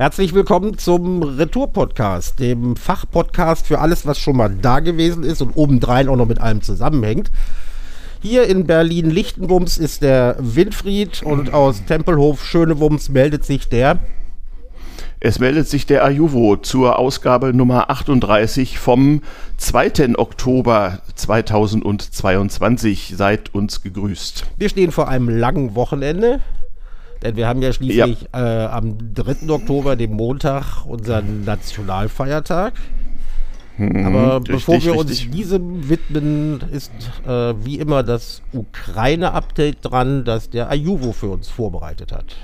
Herzlich willkommen zum Retour-Podcast, dem Fachpodcast für alles, was schon mal da gewesen ist und obendrein auch noch mit allem zusammenhängt. Hier in Berlin-Lichtenwumms ist der Winfried und aus Tempelhof Schönewumms meldet sich der. Es meldet sich der Ajuvo zur Ausgabe Nummer 38 vom 2. Oktober 2022. Seid uns gegrüßt. Wir stehen vor einem langen Wochenende. Denn wir haben ja schließlich ja. Äh, am 3. Oktober, dem Montag, unseren Nationalfeiertag. Mhm, Aber richtig, bevor wir richtig. uns diesem widmen, ist äh, wie immer das Ukraine-Update dran, das der Ayuvo für uns vorbereitet hat.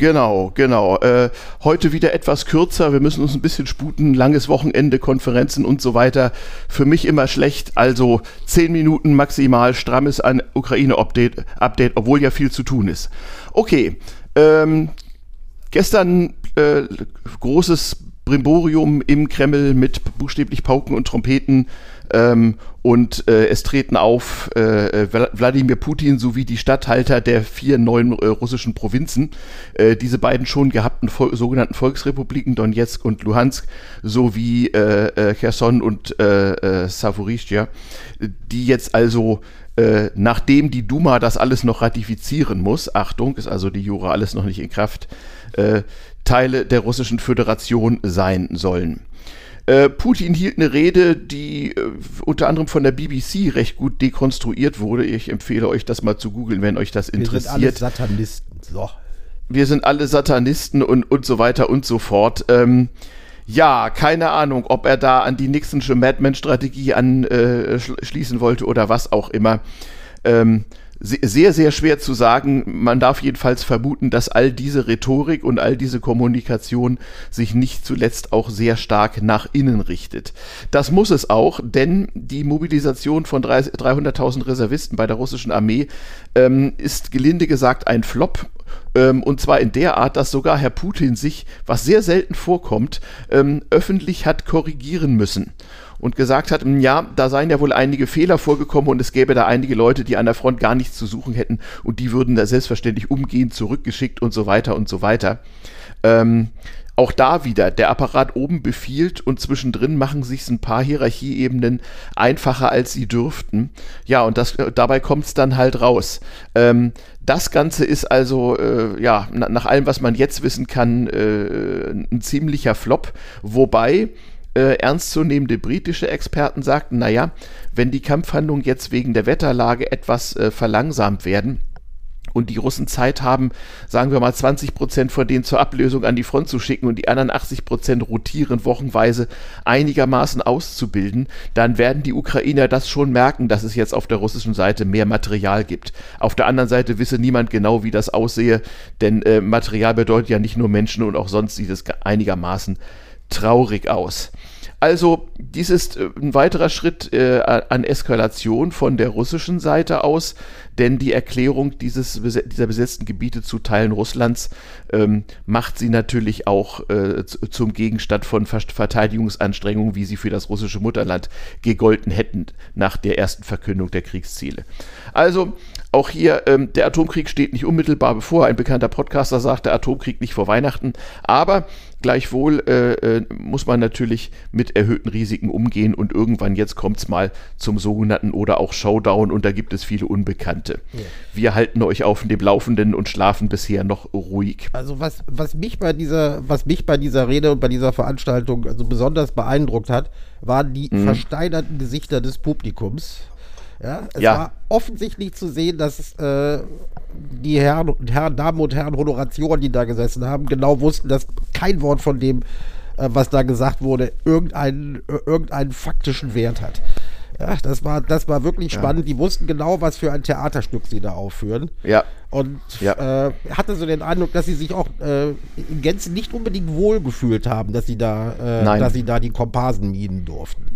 Genau, genau. Äh, heute wieder etwas kürzer. Wir müssen uns ein bisschen sputen. Langes Wochenende, Konferenzen und so weiter. Für mich immer schlecht. Also zehn Minuten maximal strammes ein Ukraine-Update, Update, obwohl ja viel zu tun ist. Okay, ähm, gestern äh, großes Brimborium im Kreml mit buchstäblich Pauken und Trompeten ähm, und äh, es treten auf äh, Wladimir Putin sowie die Statthalter der vier neuen äh, russischen Provinzen, äh, diese beiden schon gehabten Vol sogenannten Volksrepubliken Donetsk und Luhansk sowie äh, äh, Cherson und äh, äh, Savorischja, die jetzt also äh, nachdem die Duma das alles noch ratifizieren muss, Achtung, ist also die Jura alles noch nicht in Kraft, äh, Teile der Russischen Föderation sein sollen. Äh, Putin hielt eine Rede, die äh, unter anderem von der BBC recht gut dekonstruiert wurde. Ich empfehle euch das mal zu googeln, wenn euch das interessiert. Wir sind alle Satanisten. So. Wir sind alle Satanisten und, und so weiter und so fort. Ähm, ja, keine Ahnung, ob er da an die Nixonsche Madman-Strategie anschließen äh, wollte oder was auch immer. Ähm, sehr, sehr schwer zu sagen. Man darf jedenfalls vermuten, dass all diese Rhetorik und all diese Kommunikation sich nicht zuletzt auch sehr stark nach innen richtet. Das muss es auch, denn die Mobilisation von 300.000 Reservisten bei der russischen Armee ähm, ist gelinde gesagt ein Flop ähm, und zwar in der Art, dass sogar Herr Putin sich, was sehr selten vorkommt, ähm, öffentlich hat korrigieren müssen und gesagt hat, hm, ja, da seien ja wohl einige Fehler vorgekommen und es gäbe da einige Leute, die an der Front gar nichts zu suchen hätten und die würden da selbstverständlich umgehend zurückgeschickt und so weiter und so weiter. Ähm, auch da wieder, der Apparat oben befiehlt und zwischendrin machen sich ein paar Hierarchieebenen einfacher, als sie dürften. Ja, und das, dabei kommt es dann halt raus. Ähm, das Ganze ist also, äh, ja, nach allem, was man jetzt wissen kann, äh, ein ziemlicher Flop. Wobei äh, ernstzunehmende britische Experten sagten, naja, wenn die Kampfhandlungen jetzt wegen der Wetterlage etwas äh, verlangsamt werden, und die Russen Zeit haben, sagen wir mal 20 Prozent von denen zur Ablösung an die Front zu schicken und die anderen 80 Prozent rotieren wochenweise einigermaßen auszubilden, dann werden die Ukrainer das schon merken, dass es jetzt auf der russischen Seite mehr Material gibt. Auf der anderen Seite wisse niemand genau, wie das aussehe, denn äh, Material bedeutet ja nicht nur Menschen und auch sonst sieht es einigermaßen traurig aus. Also, dies ist äh, ein weiterer Schritt äh, an Eskalation von der russischen Seite aus, denn die Erklärung dieses, dieser besetzten Gebiete zu Teilen Russlands ähm, macht sie natürlich auch äh, zum Gegenstand von Verteidigungsanstrengungen, wie sie für das russische Mutterland gegolten hätten nach der ersten Verkündung der Kriegsziele. Also, auch hier, ähm, der Atomkrieg steht nicht unmittelbar bevor. Ein bekannter Podcaster sagt, der Atomkrieg nicht vor Weihnachten. Aber gleichwohl äh, äh, muss man natürlich mit erhöhten Risiken umgehen und irgendwann jetzt kommt es mal zum sogenannten oder auch Showdown und da gibt es viele Unbekannte. Ja. Wir halten euch auf dem Laufenden und schlafen bisher noch ruhig. Also was, was mich bei dieser, was mich bei dieser Rede und bei dieser Veranstaltung also besonders beeindruckt hat, waren die mhm. versteinerten Gesichter des Publikums. Ja, es ja. war offensichtlich zu sehen, dass äh, die Herren, Herren, Damen und Herren Honoratioren, die da gesessen haben, genau wussten, dass kein Wort von dem, äh, was da gesagt wurde, irgendeinen, irgendeinen faktischen Wert hat. Ja, das war, das war wirklich ja. spannend. Die wussten genau, was für ein Theaterstück sie da aufführen. Ja. Und ja. Äh, hatte so den Eindruck, dass sie sich auch äh, in Gänze nicht unbedingt wohlgefühlt haben, dass sie da, äh, dass sie da die Komparsen mieden durften.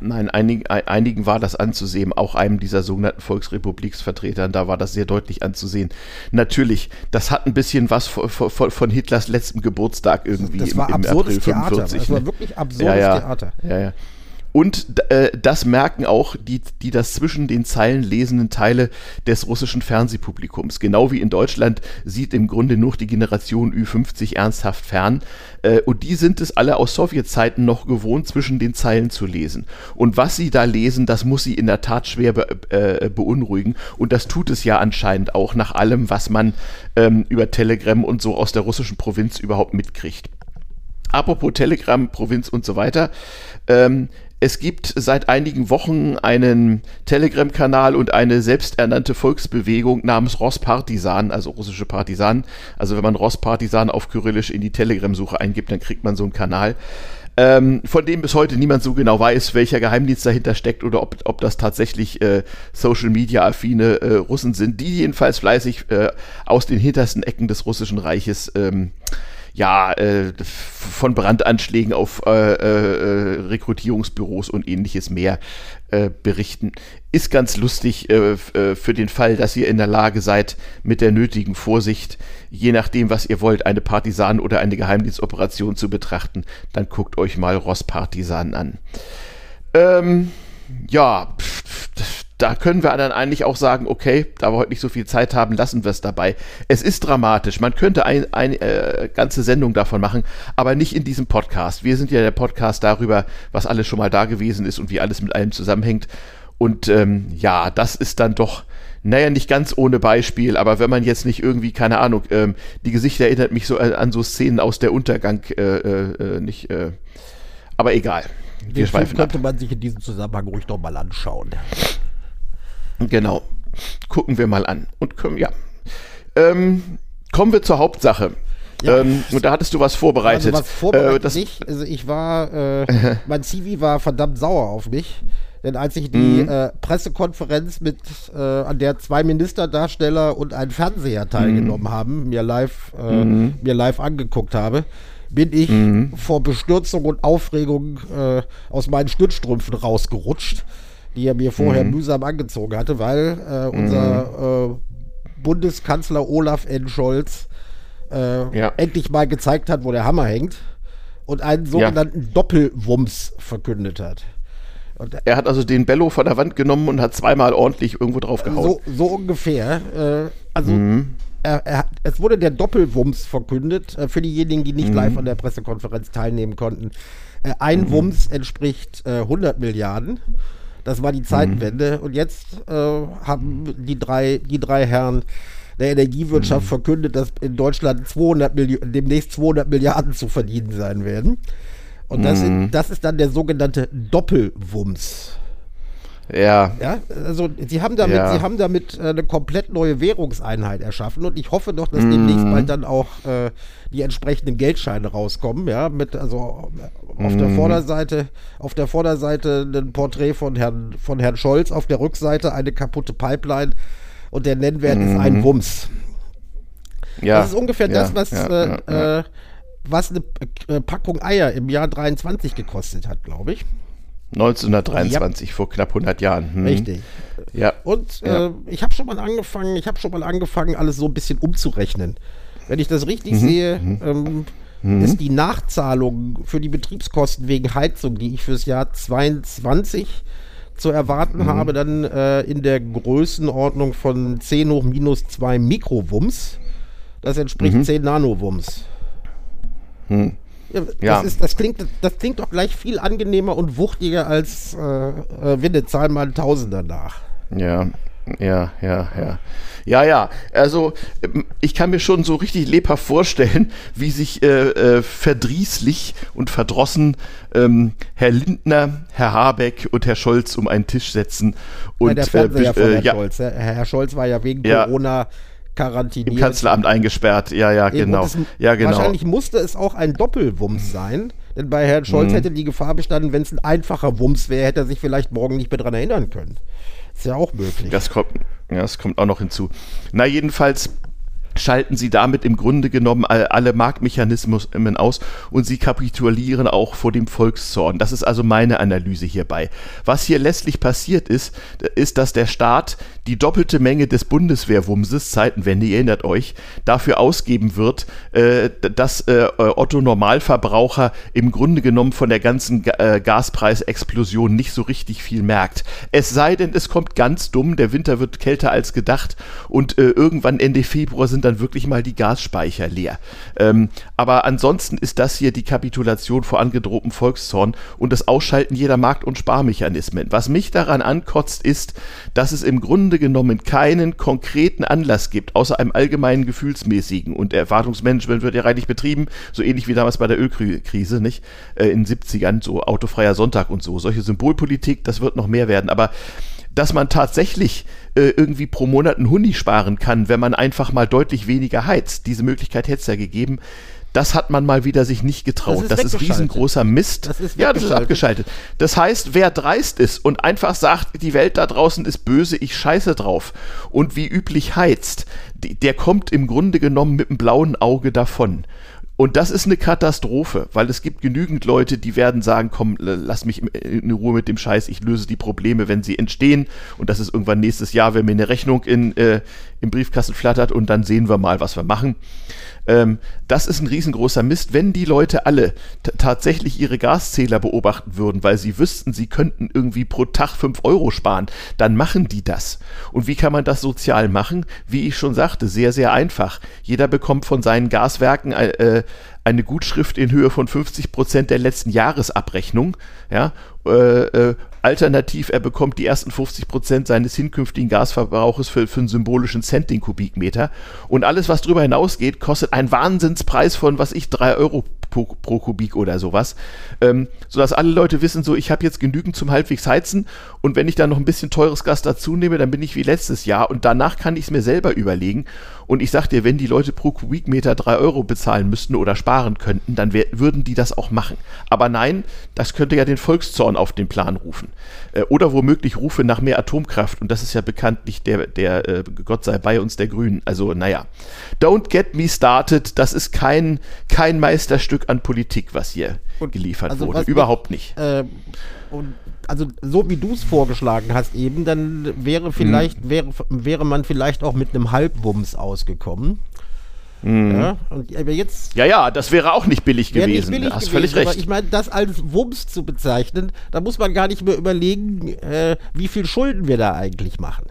Nein, einigen, einigen war das anzusehen, auch einem dieser sogenannten Volksrepubliksvertretern, da war das sehr deutlich anzusehen. Natürlich, das hat ein bisschen was von, von, von Hitlers letztem Geburtstag irgendwie das war im, im April 45. Theater. Das war wirklich absurdes ja, ja. Theater. Ja, ja. Und äh, das merken auch die, die das zwischen den Zeilen lesenden Teile des russischen Fernsehpublikums. Genau wie in Deutschland sieht im Grunde nur die Generation Ü50 ernsthaft fern. Äh, und die sind es alle aus Sowjetzeiten noch gewohnt, zwischen den Zeilen zu lesen. Und was sie da lesen, das muss sie in der Tat schwer be äh, beunruhigen. Und das tut es ja anscheinend auch nach allem, was man ähm, über Telegram und so aus der russischen Provinz überhaupt mitkriegt. Apropos Telegram, Provinz und so weiter. Ähm, es gibt seit einigen Wochen einen Telegram-Kanal und eine selbsternannte Volksbewegung namens Rosspartisan, also russische Partisanen. Also wenn man Rosspartisan auf Kyrillisch in die Telegram-Suche eingibt, dann kriegt man so einen Kanal. Ähm, von dem bis heute niemand so genau weiß, welcher Geheimdienst dahinter steckt oder ob, ob das tatsächlich äh, Social Media affine äh, Russen sind, die jedenfalls fleißig äh, aus den hintersten Ecken des russischen Reiches ähm, ja, äh, von Brandanschlägen auf äh, äh, Rekrutierungsbüros und ähnliches mehr äh, berichten. Ist ganz lustig äh, äh, für den Fall, dass ihr in der Lage seid, mit der nötigen Vorsicht, je nachdem, was ihr wollt, eine Partisan- oder eine Geheimdienstoperation zu betrachten, dann guckt euch mal Rosspartisan an. Ähm, ja, pff, pff, da können wir dann eigentlich auch sagen, okay, da wir heute nicht so viel Zeit haben, lassen wir es dabei. Es ist dramatisch. Man könnte eine ein, äh, ganze Sendung davon machen, aber nicht in diesem Podcast. Wir sind ja der Podcast darüber, was alles schon mal da gewesen ist und wie alles mit allem zusammenhängt. Und ähm, ja, das ist dann doch, naja, nicht ganz ohne Beispiel, aber wenn man jetzt nicht irgendwie, keine Ahnung, ähm, die Gesichter erinnert mich so an, so Szenen aus der Untergang, äh, äh, nicht, äh, aber egal. Wir Den schweifen könnte ab. man sich in diesem Zusammenhang ruhig noch mal anschauen. Genau. Gucken wir mal an. Und können, ja. Ähm, kommen wir zur Hauptsache. Ja. Ähm, und da hattest du was vorbereitet. Also was vorbereitet äh, das nicht. Also ich war, äh, mein CV war verdammt sauer auf mich. Denn als ich die mhm. äh, Pressekonferenz mit, äh, an der zwei Ministerdarsteller und ein Fernseher teilgenommen mhm. haben, mir live, äh, mhm. mir live angeguckt habe, bin ich mhm. vor Bestürzung und Aufregung äh, aus meinen Stützstrümpfen rausgerutscht die er mir vorher mhm. mühsam angezogen hatte, weil äh, unser mhm. äh, Bundeskanzler Olaf N. Scholz äh, ja. endlich mal gezeigt hat, wo der Hammer hängt und einen sogenannten ja. Doppelwumms verkündet hat. Und, er hat also den Bello von der Wand genommen und hat zweimal ordentlich irgendwo drauf gehauen. So, so ungefähr. Äh, also mhm. er, er, es wurde der Doppelwumms verkündet, äh, für diejenigen, die nicht mhm. live an der Pressekonferenz teilnehmen konnten. Äh, ein mhm. Wumms entspricht 100 Milliarden. Das war die Zeitenwende. Mhm. Und jetzt äh, haben die drei, die drei Herren der Energiewirtschaft mhm. verkündet, dass in Deutschland 200 demnächst 200 Milliarden zu verdienen sein werden. Und das, mhm. das ist dann der sogenannte Doppelwumms. Ja. Ja, also sie haben damit, ja. sie haben damit äh, eine komplett neue Währungseinheit erschaffen und ich hoffe doch, dass mm. demnächst bald dann auch äh, die entsprechenden Geldscheine rauskommen, ja, mit also auf mm. der mhm. Vorderseite, auf der Vorderseite ein Porträt von Herrn von Herrn Scholz, auf der Rückseite eine kaputte Pipeline und der Nennwert mm. ist ein mhm. Wumms. Ja. Das ist ungefähr ja, das, was äh, äh, was eine äh, Packung Eier im Jahr 23 gekostet hat, glaube ich. 1923, ja. vor knapp 100 Jahren. Hm. Richtig. Ja. Und ja. Äh, ich habe schon mal angefangen, ich habe schon mal angefangen, alles so ein bisschen umzurechnen. Wenn ich das richtig mhm. sehe, mhm. Ähm, mhm. ist die Nachzahlung für die Betriebskosten wegen Heizung, die ich fürs Jahr 22 zu erwarten mhm. habe, dann äh, in der Größenordnung von 10 hoch minus 2 Mikrowumms. Das entspricht 10 mhm. Nanowumms. Hm. Ja, das, ja. Ist, das, klingt, das klingt doch gleich viel angenehmer und wuchtiger als äh, äh, Winde, zahl mal Tausender nach. Ja, ja, ja, ja. Ja, ja, also ähm, ich kann mir schon so richtig lebhaft vorstellen, wie sich äh, äh, verdrießlich und verdrossen ähm, Herr Lindner, Herr Habeck und Herr Scholz um einen Tisch setzen. Und, ja, der Fernseher äh, von Herrn ja. Scholz. Herr Scholz war ja wegen Corona quarantiniert. Im Kanzleramt eingesperrt, ja, ja, Eben, genau. Es, ja, genau. Wahrscheinlich musste es auch ein Doppelwumms sein, denn bei Herrn Scholz mhm. hätte die Gefahr bestanden, wenn es ein einfacher Wumms wäre, hätte er sich vielleicht morgen nicht mehr daran erinnern können. Ist ja auch möglich. Das kommt, ja, das kommt auch noch hinzu. Na, jedenfalls schalten sie damit im Grunde genommen alle Marktmechanismen aus und sie kapitulieren auch vor dem Volkszorn. Das ist also meine Analyse hierbei. Was hier letztlich passiert ist, ist, dass der Staat die doppelte Menge des Bundeswehrwumses, Zeitenwende, ihr erinnert euch, dafür ausgeben wird, äh, dass äh, Otto Normalverbraucher im Grunde genommen von der ganzen äh, Gaspreisexplosion nicht so richtig viel merkt. Es sei denn, es kommt ganz dumm, der Winter wird kälter als gedacht und äh, irgendwann Ende Februar sind dann wirklich mal die Gasspeicher leer. Ähm, aber ansonsten ist das hier die Kapitulation vor angedrohtem Volkszorn und das Ausschalten jeder Markt- und Sparmechanismen. Was mich daran ankotzt, ist, dass es im Grunde genommen keinen konkreten Anlass gibt, außer einem allgemeinen gefühlsmäßigen. Und Erwartungsmanagement wird ja reichlich betrieben, so ähnlich wie damals bei der Ölkrise, nicht? Äh, in den 70ern, so autofreier Sonntag und so. Solche Symbolpolitik, das wird noch mehr werden. Aber dass man tatsächlich äh, irgendwie pro Monat einen Huni sparen kann, wenn man einfach mal deutlich weniger heizt. Diese Möglichkeit hätte es ja gegeben. Das hat man mal wieder sich nicht getraut. Das ist, das ist riesengroßer Mist. Das ist ja, das ist abgeschaltet. Das heißt, wer dreist ist und einfach sagt, die Welt da draußen ist böse, ich scheiße drauf und wie üblich heizt, der kommt im Grunde genommen mit einem blauen Auge davon. Und das ist eine Katastrophe, weil es gibt genügend Leute, die werden sagen, komm, lass mich in Ruhe mit dem Scheiß, ich löse die Probleme, wenn sie entstehen. Und das ist irgendwann nächstes Jahr, wenn mir eine Rechnung in, äh, im Briefkasten flattert und dann sehen wir mal, was wir machen. Ähm, das ist ein riesengroßer Mist, wenn die Leute alle tatsächlich ihre Gaszähler beobachten würden, weil sie wüssten, sie könnten irgendwie pro Tag 5 Euro sparen, dann machen die das. Und wie kann man das sozial machen? Wie ich schon sagte, sehr, sehr einfach. Jeder bekommt von seinen Gaswerken äh, eine Gutschrift in Höhe von 50 Prozent der letzten Jahresabrechnung, ja, äh, äh, alternativ, er bekommt die ersten 50 Prozent seines hinkünftigen Gasverbrauches für, für einen symbolischen Cent den Kubikmeter. Und alles, was darüber hinausgeht, kostet einen Wahnsinnspreis von, was ich, drei Euro pro, pro Kubik oder sowas. Ähm, sodass alle Leute wissen, so, ich habe jetzt genügend zum halbwegs heizen und wenn ich dann noch ein bisschen teures Gas dazu nehme, dann bin ich wie letztes Jahr und danach kann ich es mir selber überlegen. Und ich sag dir, wenn die Leute pro Kubikmeter drei Euro bezahlen müssten oder sparen könnten, dann würden die das auch machen. Aber nein, das könnte ja den Volkszorn auf den Plan rufen. Äh, oder womöglich Rufe nach mehr Atomkraft. Und das ist ja bekanntlich der, der äh, Gott sei bei uns der Grünen. Also, naja. Don't get me started. Das ist kein, kein Meisterstück an Politik, was hier und geliefert also wurde. Überhaupt nicht. Äh, und also so wie du es vorgeschlagen hast eben, dann wäre vielleicht, hm. wäre, wäre man vielleicht auch mit einem Halbwumms ausgekommen. Mhm. Ja, und, jetzt, ja, ja, das wäre auch nicht billig gewesen. Nicht billig hast gewesen, völlig recht. ich meine, das als Wumms zu bezeichnen, da muss man gar nicht mehr überlegen, äh, wie viel Schulden wir da eigentlich machen.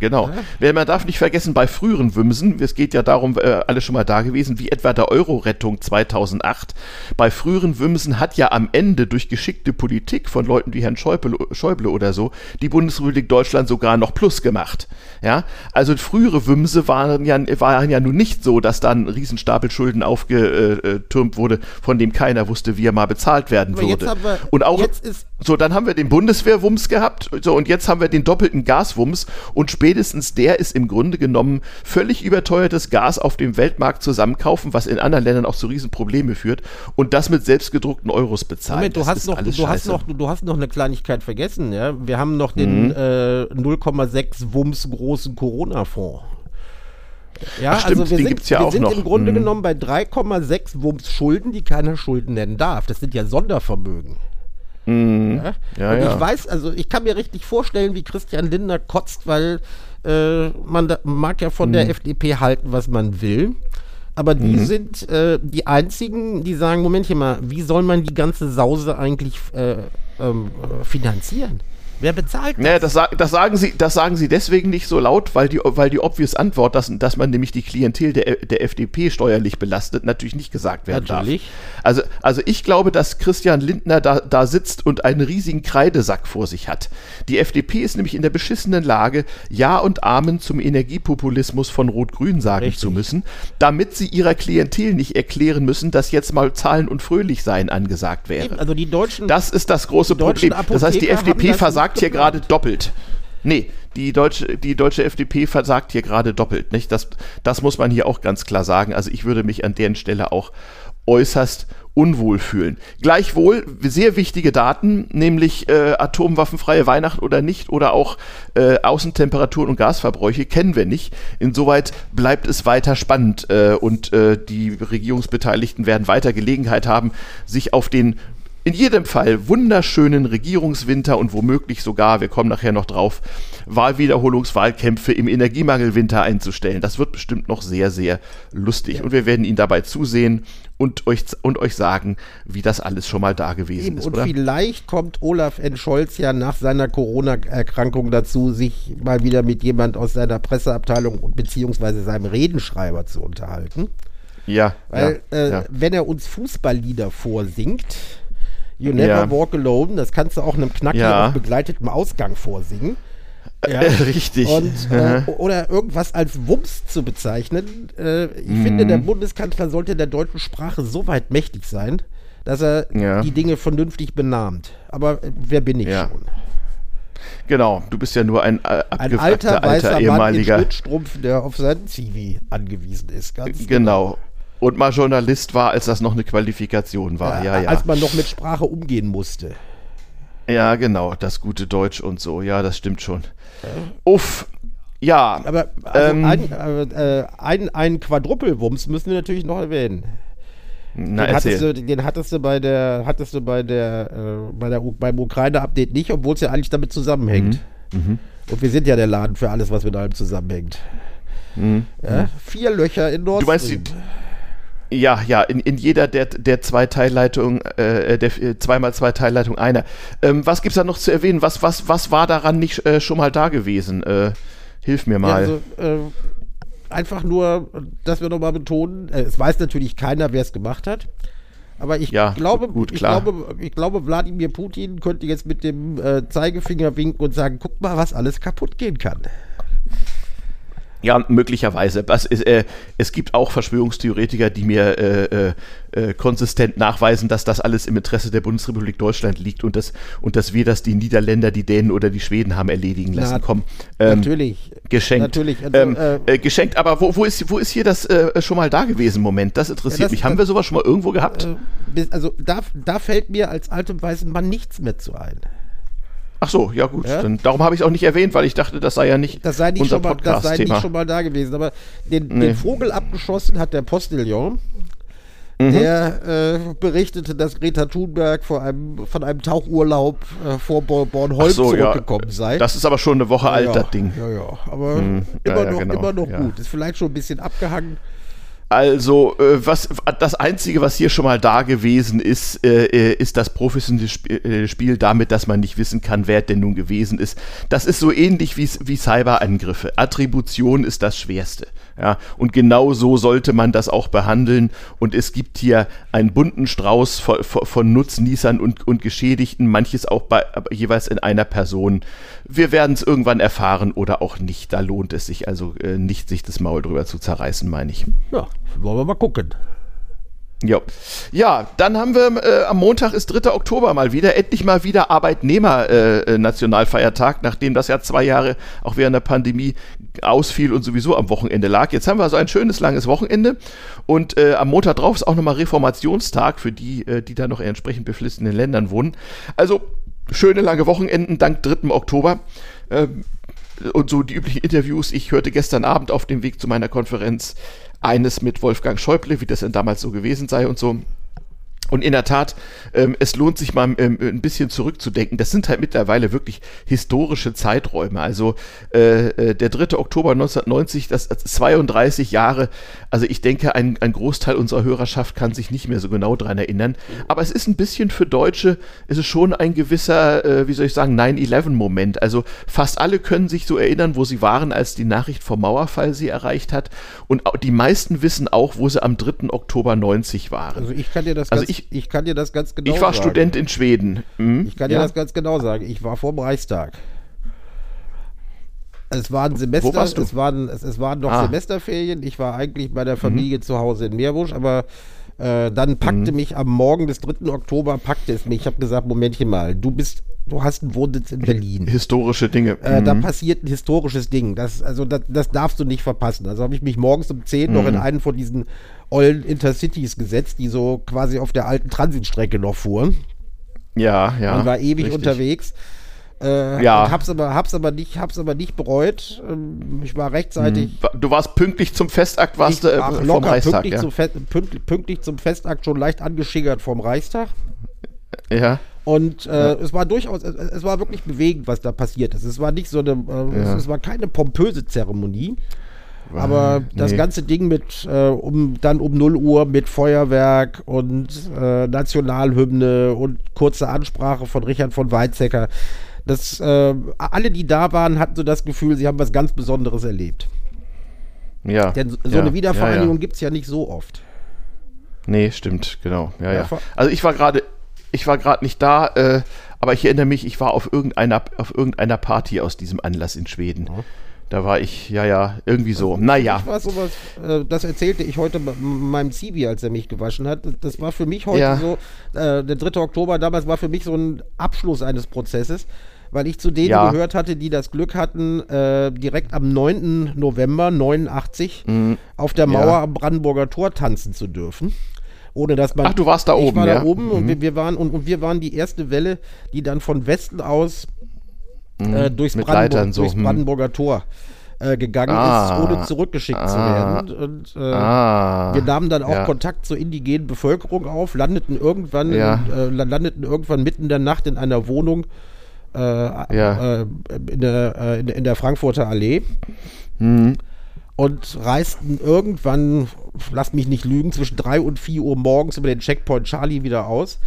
Genau. Ja. Man darf nicht vergessen, bei früheren Wümsen, es geht ja darum, äh, alles schon mal da gewesen, wie etwa der Euro-Rettung 2008. Bei früheren Wümsen hat ja am Ende durch geschickte Politik von Leuten wie Herrn Schäuble, Schäuble oder so die Bundesrepublik Deutschland sogar noch Plus gemacht. Ja, also frühere Wümse waren ja, waren ja nun nicht so, dass dann ein Riesenstapel Schulden aufgetürmt wurde, von dem keiner wusste, wie er mal bezahlt werden Aber würde. Wir, und auch so, dann haben wir den Bundeswehrwumms gehabt, so und jetzt haben wir den doppelten Gaswumms und spätestens der ist im Grunde genommen völlig überteuertes Gas auf dem Weltmarkt zusammenkaufen, was in anderen Ländern auch zu Riesenprobleme führt und das mit selbstgedruckten Euros bezahlen. Moment, du hast noch, du, hast noch, du hast noch eine Kleinigkeit vergessen, ja? Wir haben noch den mhm. äh, 0,6 Wumms großen Corona-Fonds. Ja, stimmt, also wir sind, ja wir sind im Grunde mhm. genommen bei 3,6 Wumms Schulden, die keiner Schulden nennen darf. Das sind ja Sondervermögen. Mhm. Ja? Ja, und ich weiß, also ich kann mir richtig vorstellen, wie Christian Lindner kotzt, weil äh, man da, mag ja von mhm. der FDP halten, was man will. Aber die mhm. sind äh, die einzigen, die sagen, Momentchen mal, wie soll man die ganze Sause eigentlich äh, ähm, finanzieren? Wer bezahlt das? Naja, das, das, sagen sie, das sagen sie deswegen nicht so laut, weil die, weil die obvious Antwort, dass, dass man nämlich die Klientel der, der FDP steuerlich belastet, natürlich nicht gesagt werden natürlich. darf. Also, also ich glaube, dass Christian Lindner da, da sitzt und einen riesigen Kreidesack vor sich hat. Die FDP ist nämlich in der beschissenen Lage, Ja und Amen zum Energiepopulismus von Rot-Grün sagen Richtig. zu müssen, damit sie ihrer Klientel nicht erklären müssen, dass jetzt mal Zahlen und Fröhlichsein angesagt wäre. Also die Deutschen. Das ist das große Problem. Das heißt, die FDP versagt versagt hier gerade doppelt. Nee, die deutsche, die deutsche FDP versagt hier gerade doppelt. Nicht? Das, das muss man hier auch ganz klar sagen. Also ich würde mich an deren Stelle auch äußerst unwohl fühlen. Gleichwohl sehr wichtige Daten, nämlich äh, atomwaffenfreie Weihnachten oder nicht oder auch äh, Außentemperaturen und Gasverbräuche kennen wir nicht. Insoweit bleibt es weiter spannend äh, und äh, die Regierungsbeteiligten werden weiter Gelegenheit haben, sich auf den in jedem Fall wunderschönen Regierungswinter und womöglich sogar, wir kommen nachher noch drauf, Wahlwiederholungswahlkämpfe im Energiemangelwinter einzustellen. Das wird bestimmt noch sehr, sehr lustig. Und wir werden Ihnen dabei zusehen und euch, und euch sagen, wie das alles schon mal da gewesen Eben, ist. Und oder? vielleicht kommt Olaf N. Scholz ja nach seiner Corona-Erkrankung dazu, sich mal wieder mit jemand aus seiner Presseabteilung bzw. seinem Redenschreiber zu unterhalten. Ja. Weil, ja, äh, ja. wenn er uns Fußballlieder vorsingt, You Never ja. Walk Alone, das kannst du auch einem Knacky ja. auf begleitetem Ausgang vorsingen. Ja. Richtig. Und, äh, oder irgendwas als Wumms zu bezeichnen. Äh, ich mhm. finde, der Bundeskanzler sollte der deutschen Sprache so weit mächtig sein, dass er die Dinge vernünftig benahmt. Aber äh, wer bin ich ja. schon? Genau, du bist ja nur ein äh, ein alter, alter ehemaliger Mann in der auf seinen Zivi angewiesen ist. Ganz genau. genau und mal Journalist war, als das noch eine Qualifikation war. Ja, ja. Als man noch mit Sprache umgehen musste. Ja, genau, das gute Deutsch und so. Ja, das stimmt schon. Uff. Ja. Aber also ähm, ein, äh, ein, ein Quadruppelwumms müssen wir natürlich noch erwähnen. Na, den, hattest du, den hattest du bei der, hattest du bei der, äh, bei der beim Ukraine-Update nicht, obwohl es ja eigentlich damit zusammenhängt. Mhm. Mhm. Und wir sind ja der Laden für alles, was mit allem zusammenhängt. Mhm. Ja, vier Löcher in Nord Du meinst die, ja, ja, in, in jeder der, der zwei Teilleitungen, äh, der äh, zweimal zwei Teilleitung einer. Ähm, was es da noch zu erwähnen? Was, was, was war daran nicht äh, schon mal da gewesen? Äh, hilf mir mal. Ja, also, äh, einfach nur, dass wir nochmal betonen, äh, es weiß natürlich keiner, wer es gemacht hat. Aber ich ja, glaube, gut, ich, glaube, ich glaube, Wladimir Putin könnte jetzt mit dem Zeigefinger winken und sagen, guck mal, was alles kaputt gehen kann. Ja, möglicherweise. Es, äh, es, gibt auch Verschwörungstheoretiker, die mir äh, äh, äh, konsistent nachweisen, dass das alles im Interesse der Bundesrepublik Deutschland liegt und dass, und dass wir das die Niederländer, die Dänen oder die Schweden haben erledigen lassen. Na, Komm, ähm, natürlich. Geschenkt. Natürlich. Also, ähm, äh, geschenkt, aber wo, wo, ist, wo ist hier das äh, schon mal da gewesen? Moment, das interessiert ja, das, mich. Haben wir sowas schon mal irgendwo gehabt? also da, da fällt mir als altem weißen Mann nichts mehr zu ein. Ach so, ja gut. Ja? Dann, darum habe ich es auch nicht erwähnt, weil ich dachte, das sei ja nicht das sei nicht unser schon mal, Das sei nicht schon mal da gewesen. Aber den, nee. den Vogel abgeschossen hat der Postillon. Mhm. Der äh, berichtete, dass Greta Thunberg vor einem, von einem Tauchurlaub äh, vor Bornholm so, zurückgekommen ja. sei. Das ist aber schon eine Woche ja, alt, das Ding. Ja, ja, aber mhm. immer, noch, genau. immer noch gut. Ist vielleicht schon ein bisschen abgehangen. Also, äh, was, das Einzige, was hier schon mal da gewesen ist, äh, äh ist das professionelle äh, Spiel damit, dass man nicht wissen kann, wer denn nun gewesen ist. Das ist so ähnlich wie, wie Cyberangriffe. Attribution ist das Schwerste. Ja, und genau so sollte man das auch behandeln. Und es gibt hier einen bunten Strauß von, von Nutznießern und, und Geschädigten, manches auch bei, jeweils in einer Person. Wir werden es irgendwann erfahren oder auch nicht. Da lohnt es sich also äh, nicht, sich das Maul drüber zu zerreißen, meine ich. Ja, wollen wir mal gucken. Ja. ja, dann haben wir äh, am Montag ist 3. Oktober mal wieder, endlich mal wieder Arbeitnehmer-Nationalfeiertag, äh, nachdem das ja zwei Jahre auch während der Pandemie ausfiel und sowieso am Wochenende lag. Jetzt haben wir also ein schönes langes Wochenende und äh, am Montag drauf ist auch nochmal Reformationstag für die, äh, die da noch in entsprechend beflissenen Ländern wohnen. Also schöne lange Wochenenden dank 3. Oktober. Ähm, und so die üblichen Interviews. Ich hörte gestern Abend auf dem Weg zu meiner Konferenz eines mit Wolfgang Schäuble, wie das denn damals so gewesen sei und so. Und in der Tat, ähm, es lohnt sich mal ähm, ein bisschen zurückzudenken. Das sind halt mittlerweile wirklich historische Zeiträume. Also äh, äh der 3. Oktober 1990, das 32 Jahre. Also ich denke, ein, ein Großteil unserer Hörerschaft kann sich nicht mehr so genau dran erinnern. Aber es ist ein bisschen für Deutsche, es ist schon ein gewisser, äh, wie soll ich sagen, 9-11-Moment. Also fast alle können sich so erinnern, wo sie waren, als die Nachricht vom Mauerfall sie erreicht hat. Und die meisten wissen auch, wo sie am 3. Oktober 90 waren. Also ich kann dir das also ich, ich kann dir das ganz genau sagen. Ich war sagen. Student in Schweden. Mhm. Ich kann dir das ganz genau sagen. Ich war vor dem Reichstag. Es waren Semester, Wo warst du? Es, waren, es, es waren noch ah. Semesterferien. Ich war eigentlich bei der Familie mhm. zu Hause in Meerbusch, aber äh, dann packte mhm. mich am Morgen des 3. Oktober, packte es mich. Ich habe gesagt, Momentchen mal, du bist du hast einen Wohnsitz in Berlin. Historische Dinge. Äh, mhm. Da passiert ein historisches Ding. Das, also das, das darfst du nicht verpassen. Also habe ich mich morgens um 10 mhm. noch in mhm. einen von diesen ollen Intercities gesetzt, die so quasi auf der alten Transitstrecke noch fuhren. Ja, ja. Und war ewig richtig. unterwegs. Äh, ja. hab's aber, hab's aber nicht, hab's aber nicht bereut. Ähm, ich war rechtzeitig. Hm. Du warst pünktlich zum Festakt, warst du äh, vom locker, Reichstag, pünktlich, ja? zum Fe pünktlich, pünktlich, zum Festakt schon leicht angeschickert vom Reichstag. Ja. Und äh, ja. es war durchaus, es, es, war wirklich bewegend, was da passiert ist. Es war nicht so eine, äh, ja. es, es, war keine pompöse Zeremonie. Aber nee. das ganze Ding mit äh, um dann um 0 Uhr mit Feuerwerk und äh, Nationalhymne und kurze Ansprache von Richard von Weizsäcker, das, äh, alle, die da waren, hatten so das Gefühl, sie haben was ganz Besonderes erlebt. Ja. Denn so ja, eine Wiedervereinigung ja, ja. gibt es ja nicht so oft. Nee, stimmt, genau. Ja, ja. Also ich war gerade, ich war gerade nicht da, äh, aber ich erinnere mich, ich war auf irgendeiner, auf irgendeiner Party aus diesem Anlass in Schweden. Mhm. Da war ich, ja, ja, irgendwie so. Naja. Ich war sowas, äh, das erzählte ich heute meinem Zivi, als er mich gewaschen hat. Das war für mich heute ja. so, äh, der 3. Oktober damals war für mich so ein Abschluss eines Prozesses weil ich zu denen ja. gehört hatte, die das Glück hatten, äh, direkt am 9. November 89 mhm. auf der Mauer ja. am Brandenburger Tor tanzen zu dürfen. Ohne dass man. Ach, du warst da ich oben, war ja. da oben mhm. und wir, wir, waren und, und wir waren die erste Welle, die dann von Westen aus mhm. äh, durchs, Brandenburg, so. durchs mhm. Brandenburger Tor äh, gegangen ah, ist, ohne zurückgeschickt ah, zu werden. Und äh, ah, wir nahmen dann auch ja. Kontakt zur indigenen Bevölkerung auf, landeten irgendwann, ja. in, äh, landeten irgendwann mitten in der Nacht in einer Wohnung äh, ja. äh, in, der, äh, in, der Frankfurter Allee. Mhm. Und reisten irgendwann, lass mich nicht lügen, zwischen 3 und 4 Uhr morgens über den Checkpoint Charlie wieder aus.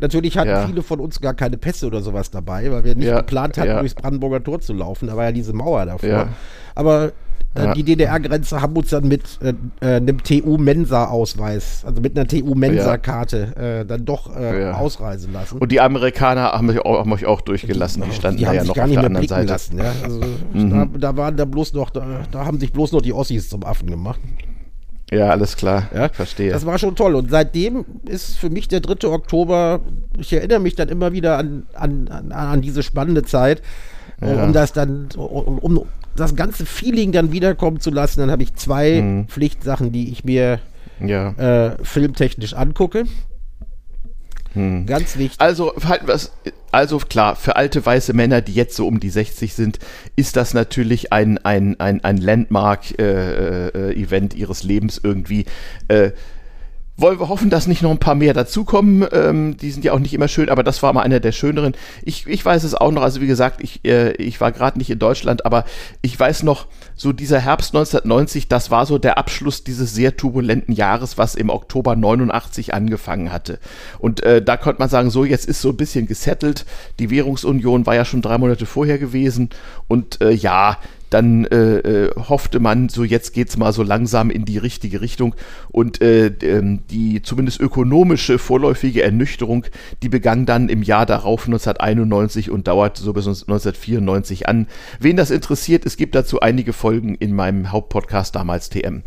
Natürlich hatten ja. viele von uns gar keine Pässe oder sowas dabei, weil wir nicht ja, geplant hatten, durchs Brandenburger Tor zu laufen. Da war ja diese Mauer davor. Aber ja. Die DDR-Grenze haben uns dann mit äh, äh einem TU-Mensa-Ausweis, also mit einer TU-Mensa-Karte, äh, dann doch äh, ja. ausreisen lassen. Und die Amerikaner haben euch auch, haben euch auch durchgelassen. Die, die standen die da ja noch auf der anderen Seite. Lassen, ja? also, mhm. da, da, waren da bloß noch, da, da, haben sich bloß noch die Ossis zum Affen gemacht. Ja, alles klar. Ja, verstehe. Das war schon toll. Und seitdem ist für mich der 3. Oktober, ich erinnere mich dann immer wieder an, an, an, an diese spannende Zeit, ja. um das dann, um, um, das ganze Feeling dann wiederkommen zu lassen, dann habe ich zwei mhm. Pflichtsachen, die ich mir ja. äh, filmtechnisch angucke. Hm. Ganz wichtig. Also, also klar, für alte weiße Männer, die jetzt so um die 60 sind, ist das natürlich ein, ein, ein, ein Landmark-Event äh, äh, ihres Lebens irgendwie. Äh, wollen wir hoffen, dass nicht noch ein paar mehr dazukommen. Ähm, die sind ja auch nicht immer schön, aber das war mal einer der schöneren. Ich, ich weiß es auch noch, also wie gesagt, ich, äh, ich war gerade nicht in Deutschland, aber ich weiß noch, so dieser Herbst 1990, das war so der Abschluss dieses sehr turbulenten Jahres, was im Oktober 89 angefangen hatte. Und äh, da konnte man sagen, so jetzt ist so ein bisschen gesettelt. Die Währungsunion war ja schon drei Monate vorher gewesen und äh, ja, dann äh, äh, hoffte man, so jetzt geht's mal so langsam in die richtige Richtung und äh, ähm, die zumindest ökonomische vorläufige Ernüchterung, die begann dann im Jahr darauf 1991 und dauerte so bis 1994 an. Wen das interessiert, es gibt dazu einige Folgen in meinem Hauptpodcast damals TM.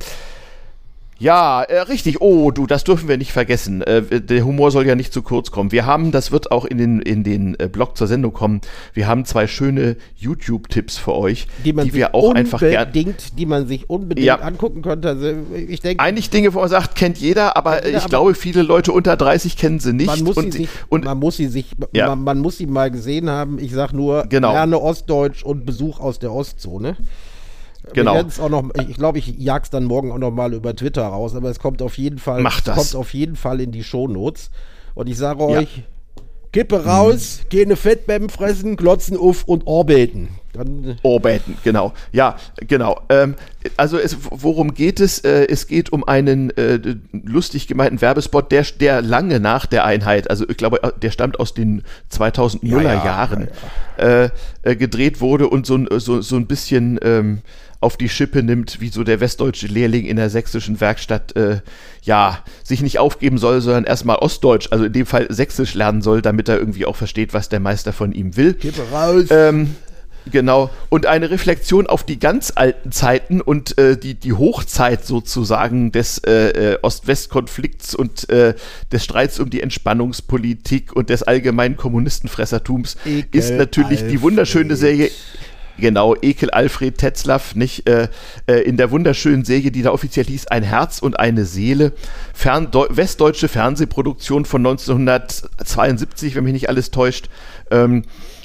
Ja, äh, richtig. Oh, du, das dürfen wir nicht vergessen. Äh, der Humor soll ja nicht zu kurz kommen. Wir haben, das wird auch in den, in den äh, Blog zur Sendung kommen, wir haben zwei schöne YouTube-Tipps für euch, die, die wir auch einfach gerne. Die man sich unbedingt ja. angucken könnte. Also ich denke. Eigentlich Dinge, wo man sagt, kennt jeder, aber jeder, ich aber glaube, viele Leute unter 30 kennen sie nicht. Man muss und, sie sich, und, man muss sie sich, ja. man, man, muss sie mal gesehen haben. Ich sag nur, genau. lerne Ostdeutsch und Besuch aus der Ostzone. Genau. auch noch, ich glaube, ich jag's dann morgen auch noch mal über Twitter raus, aber es kommt auf jeden Fall, Mach das. kommt auf jeden Fall in die Shownotes. Und ich sage euch, ja. Kippe raus, mhm. geh eine Fettbäm fressen, glotzen auf und orbeten. Dann orbeten, genau. Ja, genau. Ähm, also es, worum geht es? Äh, es geht um einen äh, lustig gemeinten Werbespot, der, der lange nach der Einheit, also ich glaube, der stammt aus den 2000er ja, ja, Jahren, ja, äh, gedreht wurde und so, so, so ein bisschen ähm, auf die Schippe nimmt, wie so der westdeutsche Lehrling in der sächsischen Werkstatt, äh, ja, sich nicht aufgeben soll, sondern erstmal Ostdeutsch, also in dem Fall Sächsisch lernen soll, damit er irgendwie auch versteht, was der Meister von ihm will. Gib raus. Ähm, Genau. Und eine Reflexion auf die ganz alten Zeiten und äh, die, die Hochzeit sozusagen des äh, äh Ost-West-Konflikts und äh, des Streits um die Entspannungspolitik und des allgemeinen Kommunistenfressertums Ekel ist natürlich Alfred. die wunderschöne Serie. Genau, Ekel Alfred Tetzlaff, nicht äh, äh, in der wunderschönen Serie, die da offiziell hieß, Ein Herz und eine Seele. Fern westdeutsche Fernsehproduktion von 1972, wenn mich nicht alles täuscht. Ähm,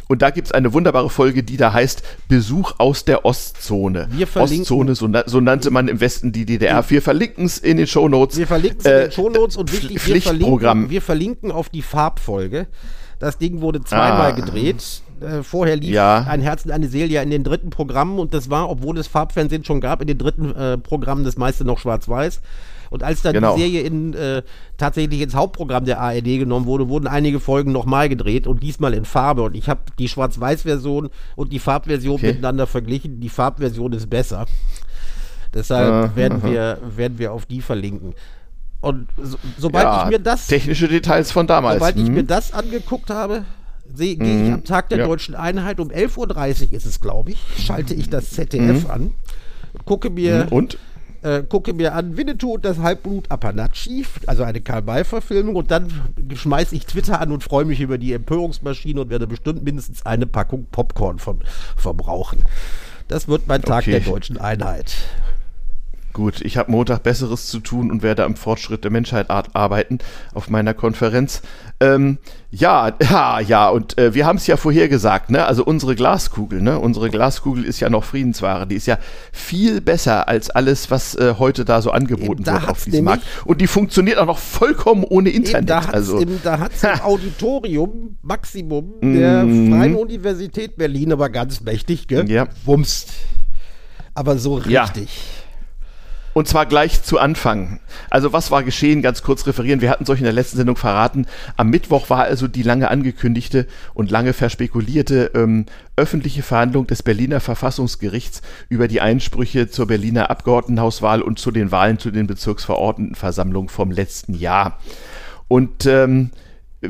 und da gibt es eine wunderbare Folge, die da heißt Besuch aus der Ostzone. Wir Ostzone, so, so, nannte man im Westen die DDR. Wir verlinken es in den Shownotes. Wir verlinken es in den äh, Shownotes und wichtig, wir verlinken, wir verlinken auf die Farbfolge. Das Ding wurde zweimal ah. gedreht. Äh, vorher lief ja. ein Herz und eine Seele ja in den dritten Programmen und das war, obwohl es Farbfernsehen schon gab, in den dritten äh, Programmen das meiste noch schwarz-weiß. Und als dann genau. die Serie in, äh, tatsächlich ins Hauptprogramm der ARD genommen wurde, wurden einige Folgen nochmal gedreht und diesmal in Farbe. Und ich habe die Schwarz-Weiß-Version und die Farbversion okay. miteinander verglichen. Die Farbversion ist besser. Deshalb uh, werden, wir, werden wir auf die verlinken. Und so, sobald ja, ich mir das. Technische Details von damals. Sobald hm. ich mir mhm. das angeguckt habe, gehe ich mhm. am Tag der ja. deutschen Einheit um 11.30 Uhr ist es, glaube ich, schalte ich das ZDF mhm. an, gucke mir. Mhm. Und? Äh, gucke mir an Winnetou und das Halbblut Apanachi, also eine Karl-May-Verfilmung und dann schmeiße ich Twitter an und freue mich über die Empörungsmaschine und werde bestimmt mindestens eine Packung Popcorn von, verbrauchen. Das wird mein Tag okay. der deutschen Einheit. Gut, ich habe Montag Besseres zu tun und werde am Fortschritt der Menschheit arbeiten auf meiner Konferenz. Ähm, ja, ja, ja, und äh, wir haben es ja vorher gesagt, ne? Also unsere Glaskugel, ne? Unsere Glaskugel ist ja noch Friedensware. Die ist ja viel besser als alles, was äh, heute da so angeboten da wird auf diesem Markt. Und die funktioniert auch noch vollkommen ohne Internet. Da hat es also. im, im Auditorium Maximum der mm. Freien Universität Berlin aber ganz mächtig, gell? Ja. Wumst. Aber so richtig. Ja. Und zwar gleich zu Anfang. Also was war geschehen? Ganz kurz referieren. Wir hatten es euch in der letzten Sendung verraten. Am Mittwoch war also die lange angekündigte und lange verspekulierte ähm, öffentliche Verhandlung des Berliner Verfassungsgerichts über die Einsprüche zur Berliner Abgeordnetenhauswahl und zu den Wahlen zu den Bezirksverordnetenversammlungen vom letzten Jahr. Und ähm,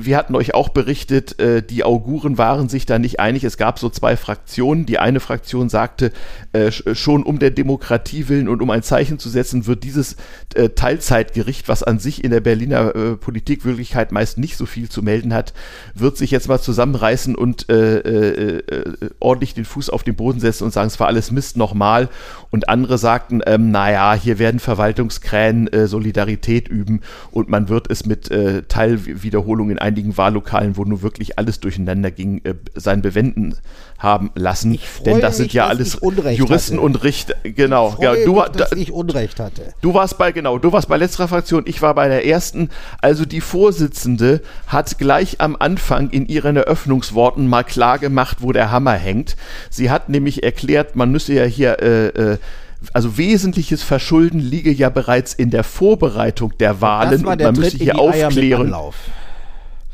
wir hatten euch auch berichtet, äh, die Auguren waren sich da nicht einig. Es gab so zwei Fraktionen. Die eine Fraktion sagte, äh, schon um der Demokratie willen und um ein Zeichen zu setzen, wird dieses äh, Teilzeitgericht, was an sich in der Berliner äh, Politikwirklichkeit meist nicht so viel zu melden hat, wird sich jetzt mal zusammenreißen und äh, äh, ordentlich den Fuß auf den Boden setzen und sagen, es war alles Mist nochmal. Und andere sagten, ähm, naja, hier werden Verwaltungskrähen Solidarität üben und man wird es mit Teilwiederholungen in einigen Wahllokalen, wo nur wirklich alles durcheinander ging, äh, sein Bewenden haben lassen. Denn das sind ja alles Juristen hatte. und Richter. Genau. Ich ja, du, mich, dass da, ich Unrecht hatte. Du warst bei, genau, du warst bei letzterer Fraktion, ich war bei der ersten. Also die Vorsitzende hat gleich am Anfang in ihren Eröffnungsworten mal klar gemacht, wo der Hammer hängt. Sie hat nämlich erklärt, man müsse ja hier äh, äh, also wesentliches Verschulden liege ja bereits in der Vorbereitung der Wahlen und, und man müsse hier aufklären.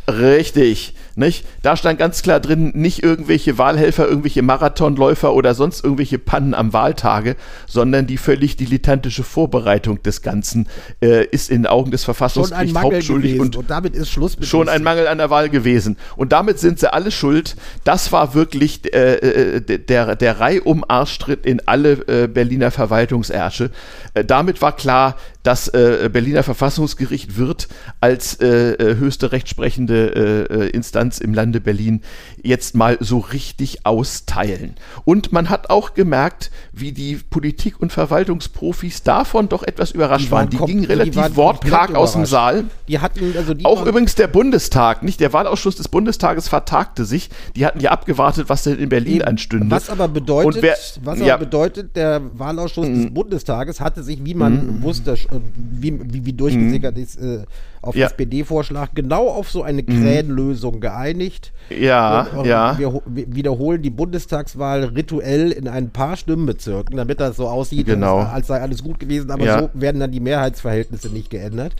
Richtig. Nicht? Da stand ganz klar drin, nicht irgendwelche Wahlhelfer, irgendwelche Marathonläufer oder sonst irgendwelche Pannen am Wahltage, sondern die völlig dilettantische Vorbereitung des Ganzen äh, ist in den Augen des Verfassungsgerichts hauptschuldig und, und, damit ist Schluss mit Schon ein Mangel an der Wahl gewesen. Und damit sind sie alle schuld. Das war wirklich äh, äh der, der Reihum Arschtritt in alle äh, Berliner Verwaltungsärsche. Äh, damit war klar, das äh, Berliner Verfassungsgericht wird als höchste rechtsprechende Instanz Instanz im Lande Berlin jetzt mal so richtig austeilen. Und man hat auch gemerkt, wie die Politik- und Verwaltungsprofis davon doch etwas überrascht die waren. Die gingen relativ die wortkarg aus dem Saal. Die hatten also die auch übrigens der Bundestag, nicht der Wahlausschuss des Bundestages vertagte sich. Die hatten ja abgewartet, was denn in Berlin Eben. anstünde. Was aber bedeutet, wer, was aber ja. bedeutet, der Wahlausschuss mhm. des Bundestages hatte sich, wie man mhm. wusste, wie, wie, wie durchgesickert mhm. ist, äh, auf ja. SPD-Vorschlag genau auf so eine mhm. Krähenlösung geeinigt. Ja, und, ja. Wir, wiederholen die Bundestagswahl rituell in ein paar Stimmenbezirken, damit das so aussieht, genau. als, als sei alles gut gewesen, aber ja. so werden dann die Mehrheitsverhältnisse nicht geändert.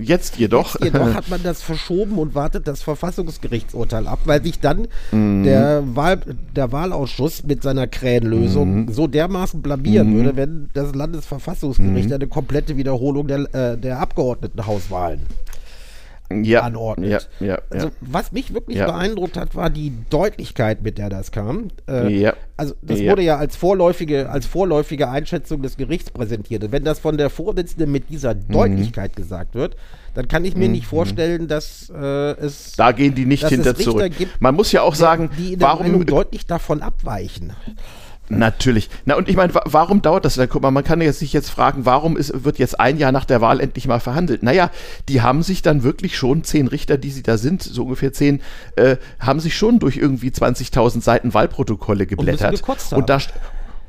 Jetzt jedoch. Jetzt jedoch hat man das verschoben und wartet das Verfassungsgerichtsurteil ab, weil sich dann mhm. der, Wahl, der Wahlausschuss mit seiner Krähenlösung mhm. so dermaßen blamieren mhm. würde, wenn das Landesverfassungsgericht mhm. eine komplette Wiederholung der, äh, der Abgeordnetenhauswahlen ja, anordnet. Ja, ja, also, was mich wirklich beeindruckt hat, war die Deutlichkeit, mit der das kam. Äh, also, das wurde ja als vorläufige, als vorläufige Einschätzung des Gerichts präsentiert. Und wenn das von der Vorsitzenden mit dieser mhm. Deutlichkeit gesagt wird, dann kann ich mir mhm. nicht vorstellen, dass äh, es. Da gehen die nicht hinter zurück. Gibt, Man muss ja auch sagen, die in der warum Meinung deutlich davon abweichen. Natürlich. Na und ich meine, warum dauert das? Guck mal, man kann sich jetzt fragen, warum ist, wird jetzt ein Jahr nach der Wahl endlich mal verhandelt? Naja, die haben sich dann wirklich schon, zehn Richter, die sie da sind, so ungefähr zehn, äh, haben sich schon durch irgendwie 20.000 Seiten Wahlprotokolle geblättert. Und, und da,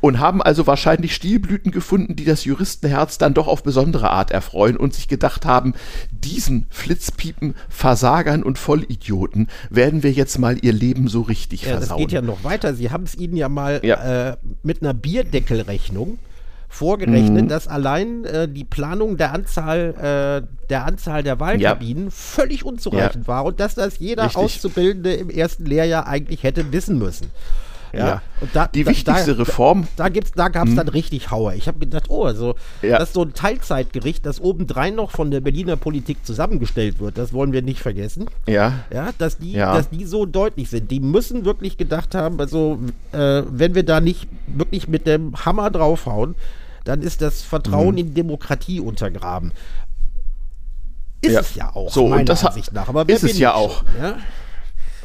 und haben also wahrscheinlich Stilblüten gefunden, die das Juristenherz dann doch auf besondere Art erfreuen und sich gedacht haben, diesen Flitzpiepen, Versagern und Vollidioten werden wir jetzt mal ihr Leben so richtig ja, versauen. Das geht ja noch weiter. Sie haben es ihnen ja mal ja. Äh, mit einer Bierdeckelrechnung vorgerechnet, mhm. dass allein äh, die Planung der Anzahl, äh, der Anzahl der Wahlkabinen ja. völlig unzureichend ja. war und dass das jeder Richtig. Auszubildende im ersten Lehrjahr eigentlich hätte wissen müssen. Ja. ja. Und da, die da, wichtigste da, Reform. Da, da, da gab es hm. dann richtig Hauer. Ich habe gedacht, oh, also ja. das ist so ein Teilzeitgericht, das obendrein noch von der Berliner Politik zusammengestellt wird. Das wollen wir nicht vergessen. Ja. Ja, dass die, ja. dass die so deutlich sind. Die müssen wirklich gedacht haben, also äh, wenn wir da nicht wirklich mit dem Hammer draufhauen, dann ist das Vertrauen mhm. in Demokratie untergraben. Ist ja. es ja auch, so, meiner Ansicht nach. Aber ist es ja auch. Ja?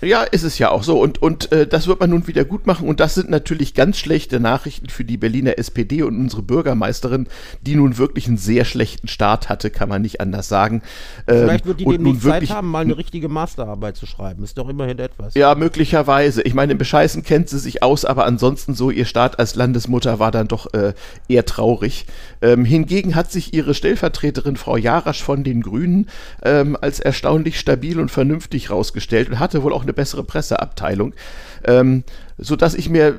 Ja, ist es ja auch so. Und, und äh, das wird man nun wieder gut machen. Und das sind natürlich ganz schlechte Nachrichten für die Berliner SPD und unsere Bürgermeisterin, die nun wirklich einen sehr schlechten Start hatte, kann man nicht anders sagen. Ähm, Vielleicht wird die demnächst Zeit haben, mal eine richtige Masterarbeit zu schreiben. Ist doch immerhin etwas. Ja, möglicherweise. Ich meine, im Bescheißen kennt sie sich aus, aber ansonsten so, ihr Start als Landesmutter war dann doch äh, eher traurig. Ähm, hingegen hat sich ihre Stellvertreterin Frau Jarasch von den Grünen ähm, als erstaunlich stabil und vernünftig rausgestellt und hatte wohl auch eine bessere Presseabteilung. Ähm, so dass ich mir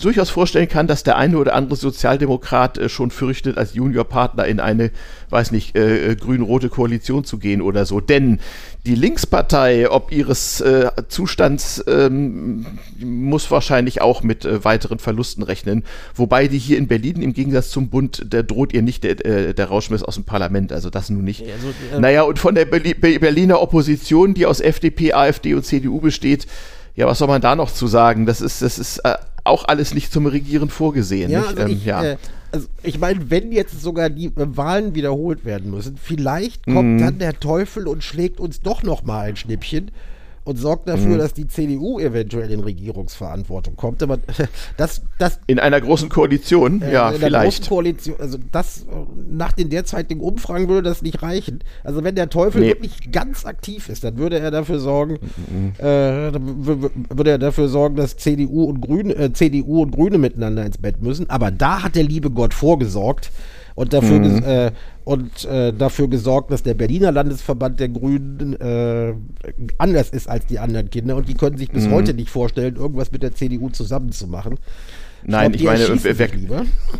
durchaus vorstellen kann, dass der eine oder andere Sozialdemokrat äh, schon fürchtet, als Juniorpartner in eine, weiß nicht, äh, äh, grün-rote Koalition zu gehen oder so. Denn die Linkspartei, ob ihres äh, Zustands, ähm, muss wahrscheinlich auch mit äh, weiteren Verlusten rechnen. Wobei die hier in Berlin im Gegensatz zum Bund, der droht ihr nicht der, äh, der Rauschmiss aus dem Parlament. Also das nun nicht. Also, äh, naja, und von der Berliner Opposition, die aus FDP, AfD und CDU besteht, ja, was soll man da noch zu sagen? Das ist, das ist äh, auch alles nicht zum Regieren vorgesehen. Ja, also ähm, ich, ja. Äh, also ich meine, wenn jetzt sogar die äh, Wahlen wiederholt werden müssen, vielleicht kommt mhm. dann der Teufel und schlägt uns doch noch mal ein Schnippchen und sorgt dafür, mhm. dass die CDU eventuell in Regierungsverantwortung kommt. Aber das, das in einer großen Koalition, äh, ja, in vielleicht. Einer großen Koalition, also das nach den derzeitigen Umfragen würde das nicht reichen. Also wenn der Teufel nee. wirklich ganz aktiv ist, dann würde er dafür sorgen, mhm. äh, würde er dafür sorgen, dass CDU und Grüne, äh, CDU und Grüne miteinander ins Bett müssen. Aber da hat der liebe Gott vorgesorgt und dafür, mhm. äh, und, äh, dafür gesorgt, dass der Berliner Landesverband der Grünen äh, anders ist als die anderen Kinder und die können sich bis mhm. heute nicht vorstellen, irgendwas mit der CDU zusammenzumachen. Nein, ich, glaub, ich meine, wer,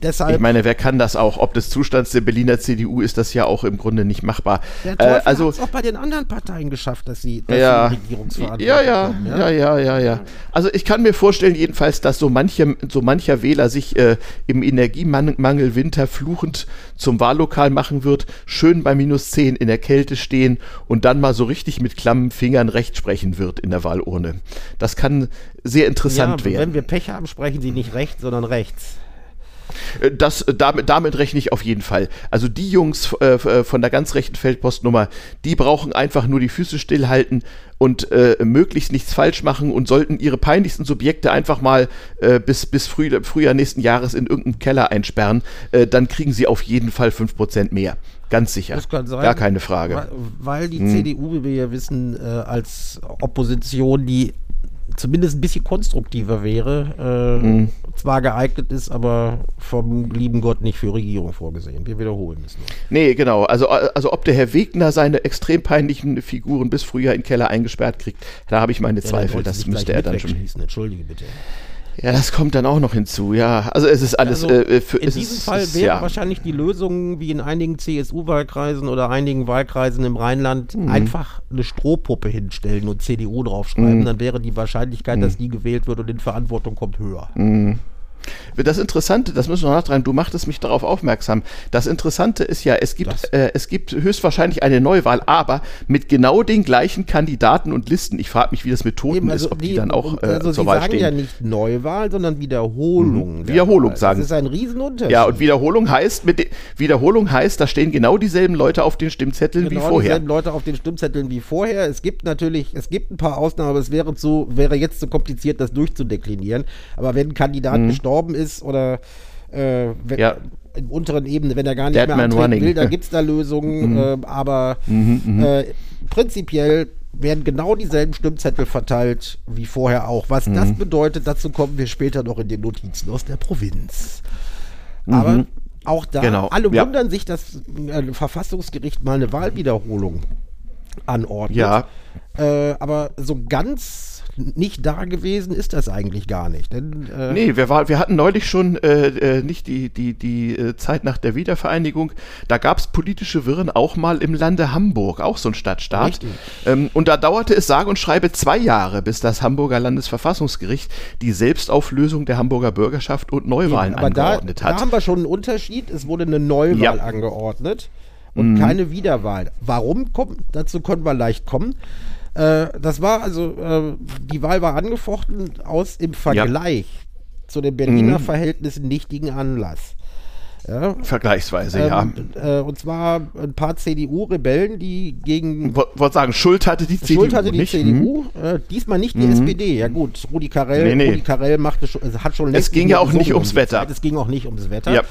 Deshalb, ich meine, wer kann das auch? Ob des Zustands der Berliner CDU ist das ja auch im Grunde nicht machbar. Der äh, also hat es auch bei den anderen Parteien geschafft, dass sie, dass ja, Regierungsverantwortung ja, ja, kommen, ja, ja, ja, ja, ja. Also ich kann mir vorstellen jedenfalls, dass so, manche, so mancher Wähler sich äh, im Energiemangel Winter fluchend zum Wahllokal machen wird, schön bei minus 10 in der Kälte stehen und dann mal so richtig mit klammen Fingern recht sprechen wird in der Wahlurne. Das kann sehr interessant ja, werden. Wenn wir Pech haben, sprechen sie nicht rechts, sondern rechts. Äh, das, äh, damit, damit rechne ich auf jeden Fall. Also die Jungs äh, äh, von der ganz rechten Feldpostnummer, die brauchen einfach nur die Füße stillhalten und äh, möglichst nichts falsch machen und sollten ihre peinlichsten Subjekte einfach mal äh, bis, bis früh, Frühjahr nächsten Jahres in irgendeinen Keller einsperren, dann kriegen sie auf jeden Fall 5% mehr. Ganz sicher. Das kann sein. Gar keine Frage. Weil, weil die hm. CDU, wie wir ja wissen, als Opposition die zumindest ein bisschen konstruktiver wäre, äh, mhm. zwar geeignet ist, aber vom lieben Gott nicht für Regierung vorgesehen. Wir wiederholen es nur. Nee, genau. Also, also ob der Herr Wegner seine extrem peinlichen Figuren bis Frühjahr in den Keller eingesperrt kriegt, da habe ich meine ja, Zweifel. Das müsste er dann schon. Entschuldige bitte. Ja, das kommt dann auch noch hinzu, ja. Also es ist alles. Also äh, für, in diesem ist, Fall wäre ja. wahrscheinlich die Lösung, wie in einigen CSU-Wahlkreisen oder einigen Wahlkreisen im Rheinland, mhm. einfach eine Strohpuppe hinstellen und CDU draufschreiben. Mhm. Dann wäre die Wahrscheinlichkeit, mhm. dass die gewählt wird und in Verantwortung kommt, höher. Das Interessante, das müssen wir noch nachtragen, du machtest mich darauf aufmerksam. Das Interessante ist ja, es gibt, äh, es gibt höchstwahrscheinlich eine Neuwahl, aber mit genau den gleichen Kandidaten und Listen. Ich frage mich, wie das mit Toten also ist, ob die, die dann auch äh, also zur Wahl stehen. Sie sagen ja nicht Neuwahl, sondern Wiederholung. Mhm. Wiederholung Wahl. sagen. Das ist ein Riesenunterschied. Ja, und Wiederholung heißt, mit Wiederholung heißt, da stehen genau dieselben Leute auf den Stimmzetteln genau wie vorher. Genau dieselben Leute auf den Stimmzetteln wie vorher. Es gibt natürlich, es gibt ein paar Ausnahmen, aber es wäre, zu, wäre jetzt zu kompliziert, das durchzudeklinieren. Aber wenn ein Kandidat mhm. gestorben ist oder äh, wenn, ja. in unteren Ebene, wenn er gar nicht Dead mehr antreten will, dann gibt es da Lösungen. Mhm. Äh, aber mhm, mhm, äh, prinzipiell werden genau dieselben Stimmzettel verteilt wie vorher auch. Was mhm. das bedeutet, dazu kommen wir später noch in den Notizen aus der Provinz. Aber mhm. auch da, genau. alle ja. wundern sich, dass ein Verfassungsgericht mal eine Wahlwiederholung anordnet. Ja. Äh, aber so ganz nicht da gewesen ist das eigentlich gar nicht. Denn, äh nee, wir, war, wir hatten neulich schon äh, äh, nicht die, die, die äh, Zeit nach der Wiedervereinigung. Da gab es politische Wirren auch mal im Lande Hamburg, auch so ein Stadtstaat. Ähm, und da dauerte es sage und schreibe zwei Jahre, bis das Hamburger Landesverfassungsgericht die Selbstauflösung der Hamburger Bürgerschaft und Neuwahlen nee, angeordnet da, hat. Da haben wir schon einen Unterschied. Es wurde eine Neuwahl ja. angeordnet und mhm. keine Wiederwahl. Warum? Kommt, dazu können wir leicht kommen. Äh, das war also, äh, die Wahl war angefochten aus im Vergleich ja. zu den Berliner mhm. Verhältnissen nichtigen Anlass. Ja. Vergleichsweise, ähm, ja. Äh, und zwar ein paar CDU-Rebellen, die gegen. Wollte sagen, Schuld hatte die CDU. Schuld hatte die nicht? CDU. Mhm. Äh, diesmal nicht die mhm. SPD. Ja, gut. Rudi Carell, nee, nee. Rudi Carell machte schon, hat schon längst. Es ging ja auch nicht ums Wetter. Zeit. Es ging auch nicht ums Wetter. Ja.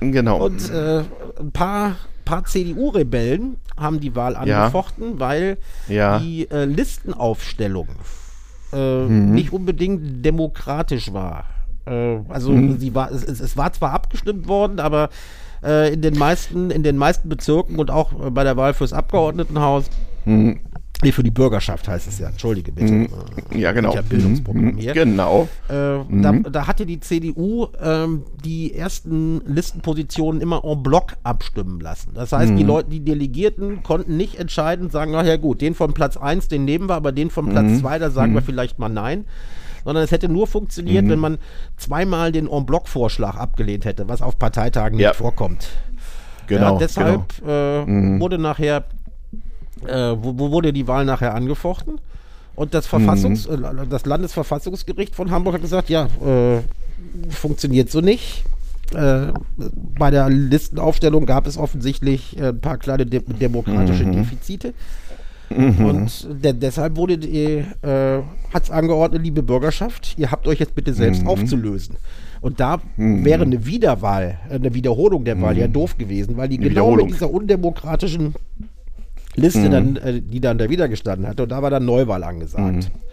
Genau. Und äh, ein paar paar CDU-Rebellen haben die Wahl angefochten, ja. weil ja. die äh, Listenaufstellung äh, mhm. nicht unbedingt demokratisch war. Äh, also mhm. sie war, es, es, war zwar abgestimmt worden, aber äh, in den meisten, in den meisten Bezirken und auch bei der Wahl fürs Abgeordnetenhaus mhm. Nee, für die Bürgerschaft heißt es ja. Entschuldige bitte. Mhm. Ja, genau. Ich Bildungsprogramm mhm. hier. Genau. Äh, mhm. da, da, hatte die CDU ähm, die ersten Listenpositionen immer en bloc abstimmen lassen. Das heißt, die mhm. Leute, die Delegierten konnten nicht entscheiden, sagen, ach ja gut, den von Platz 1, den nehmen wir, aber den von Platz 2, mhm. da sagen wir mhm. vielleicht mal nein. Sondern es hätte nur funktioniert, wenn man zweimal den en bloc Vorschlag abgelehnt hätte, was auf Parteitagen ja. nicht vorkommt. Genau. Ja, deshalb genau. Äh, wurde nachher äh, wo, wo, wurde die Wahl nachher angefochten? Und das Verfassungs-, mhm. äh, das Landesverfassungsgericht von Hamburg hat gesagt, ja, äh, funktioniert so nicht. Äh, bei der Listenaufstellung gab es offensichtlich äh, ein paar kleine de demokratische mhm. Defizite. Mhm. Und de deshalb wurde äh, hat es angeordnet, liebe Bürgerschaft, ihr habt euch jetzt bitte selbst mhm. aufzulösen. Und da mhm. wäre eine Wiederwahl, eine Wiederholung der Wahl ja mhm. doof gewesen, weil die genau mit dieser undemokratischen Liste, mhm. dann, äh, die dann da wieder gestanden hatte. Und da war dann Neuwahl angesagt. Mhm.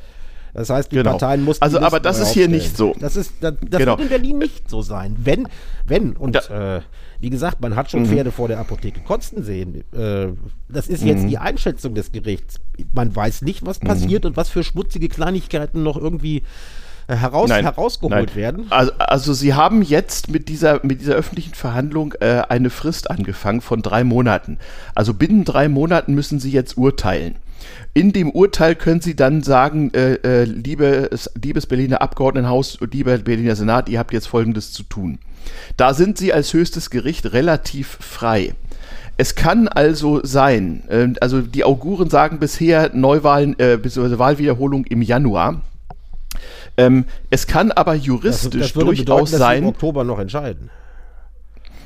Das heißt, die genau. Parteien mussten. Also, aber das ist hier nicht so. Das, ist, das, das genau. wird in Berlin nicht so sein. Wenn, wenn, und äh, wie gesagt, man hat schon mhm. Pferde vor der Apotheke kotzen sehen. Äh, das ist jetzt mhm. die Einschätzung des Gerichts. Man weiß nicht, was passiert mhm. und was für schmutzige Kleinigkeiten noch irgendwie heraus, nein, herausgeholt nein. werden. Also, also, Sie haben jetzt mit dieser, mit dieser öffentlichen Verhandlung äh, eine Frist angefangen von drei Monaten. Also binnen drei Monaten müssen Sie jetzt urteilen. In dem Urteil können Sie dann sagen, äh, äh, liebes, liebes Berliner Abgeordnetenhaus, lieber Berliner Senat, ihr habt jetzt Folgendes zu tun. Da sind Sie als höchstes Gericht relativ frei. Es kann also sein, äh, also die Auguren sagen bisher Neuwahlen, äh, bzw. Wahlwiederholung im Januar. Ähm, es kann aber juristisch das, das durchaus bedeuten, sein. Dass im Oktober noch entscheiden.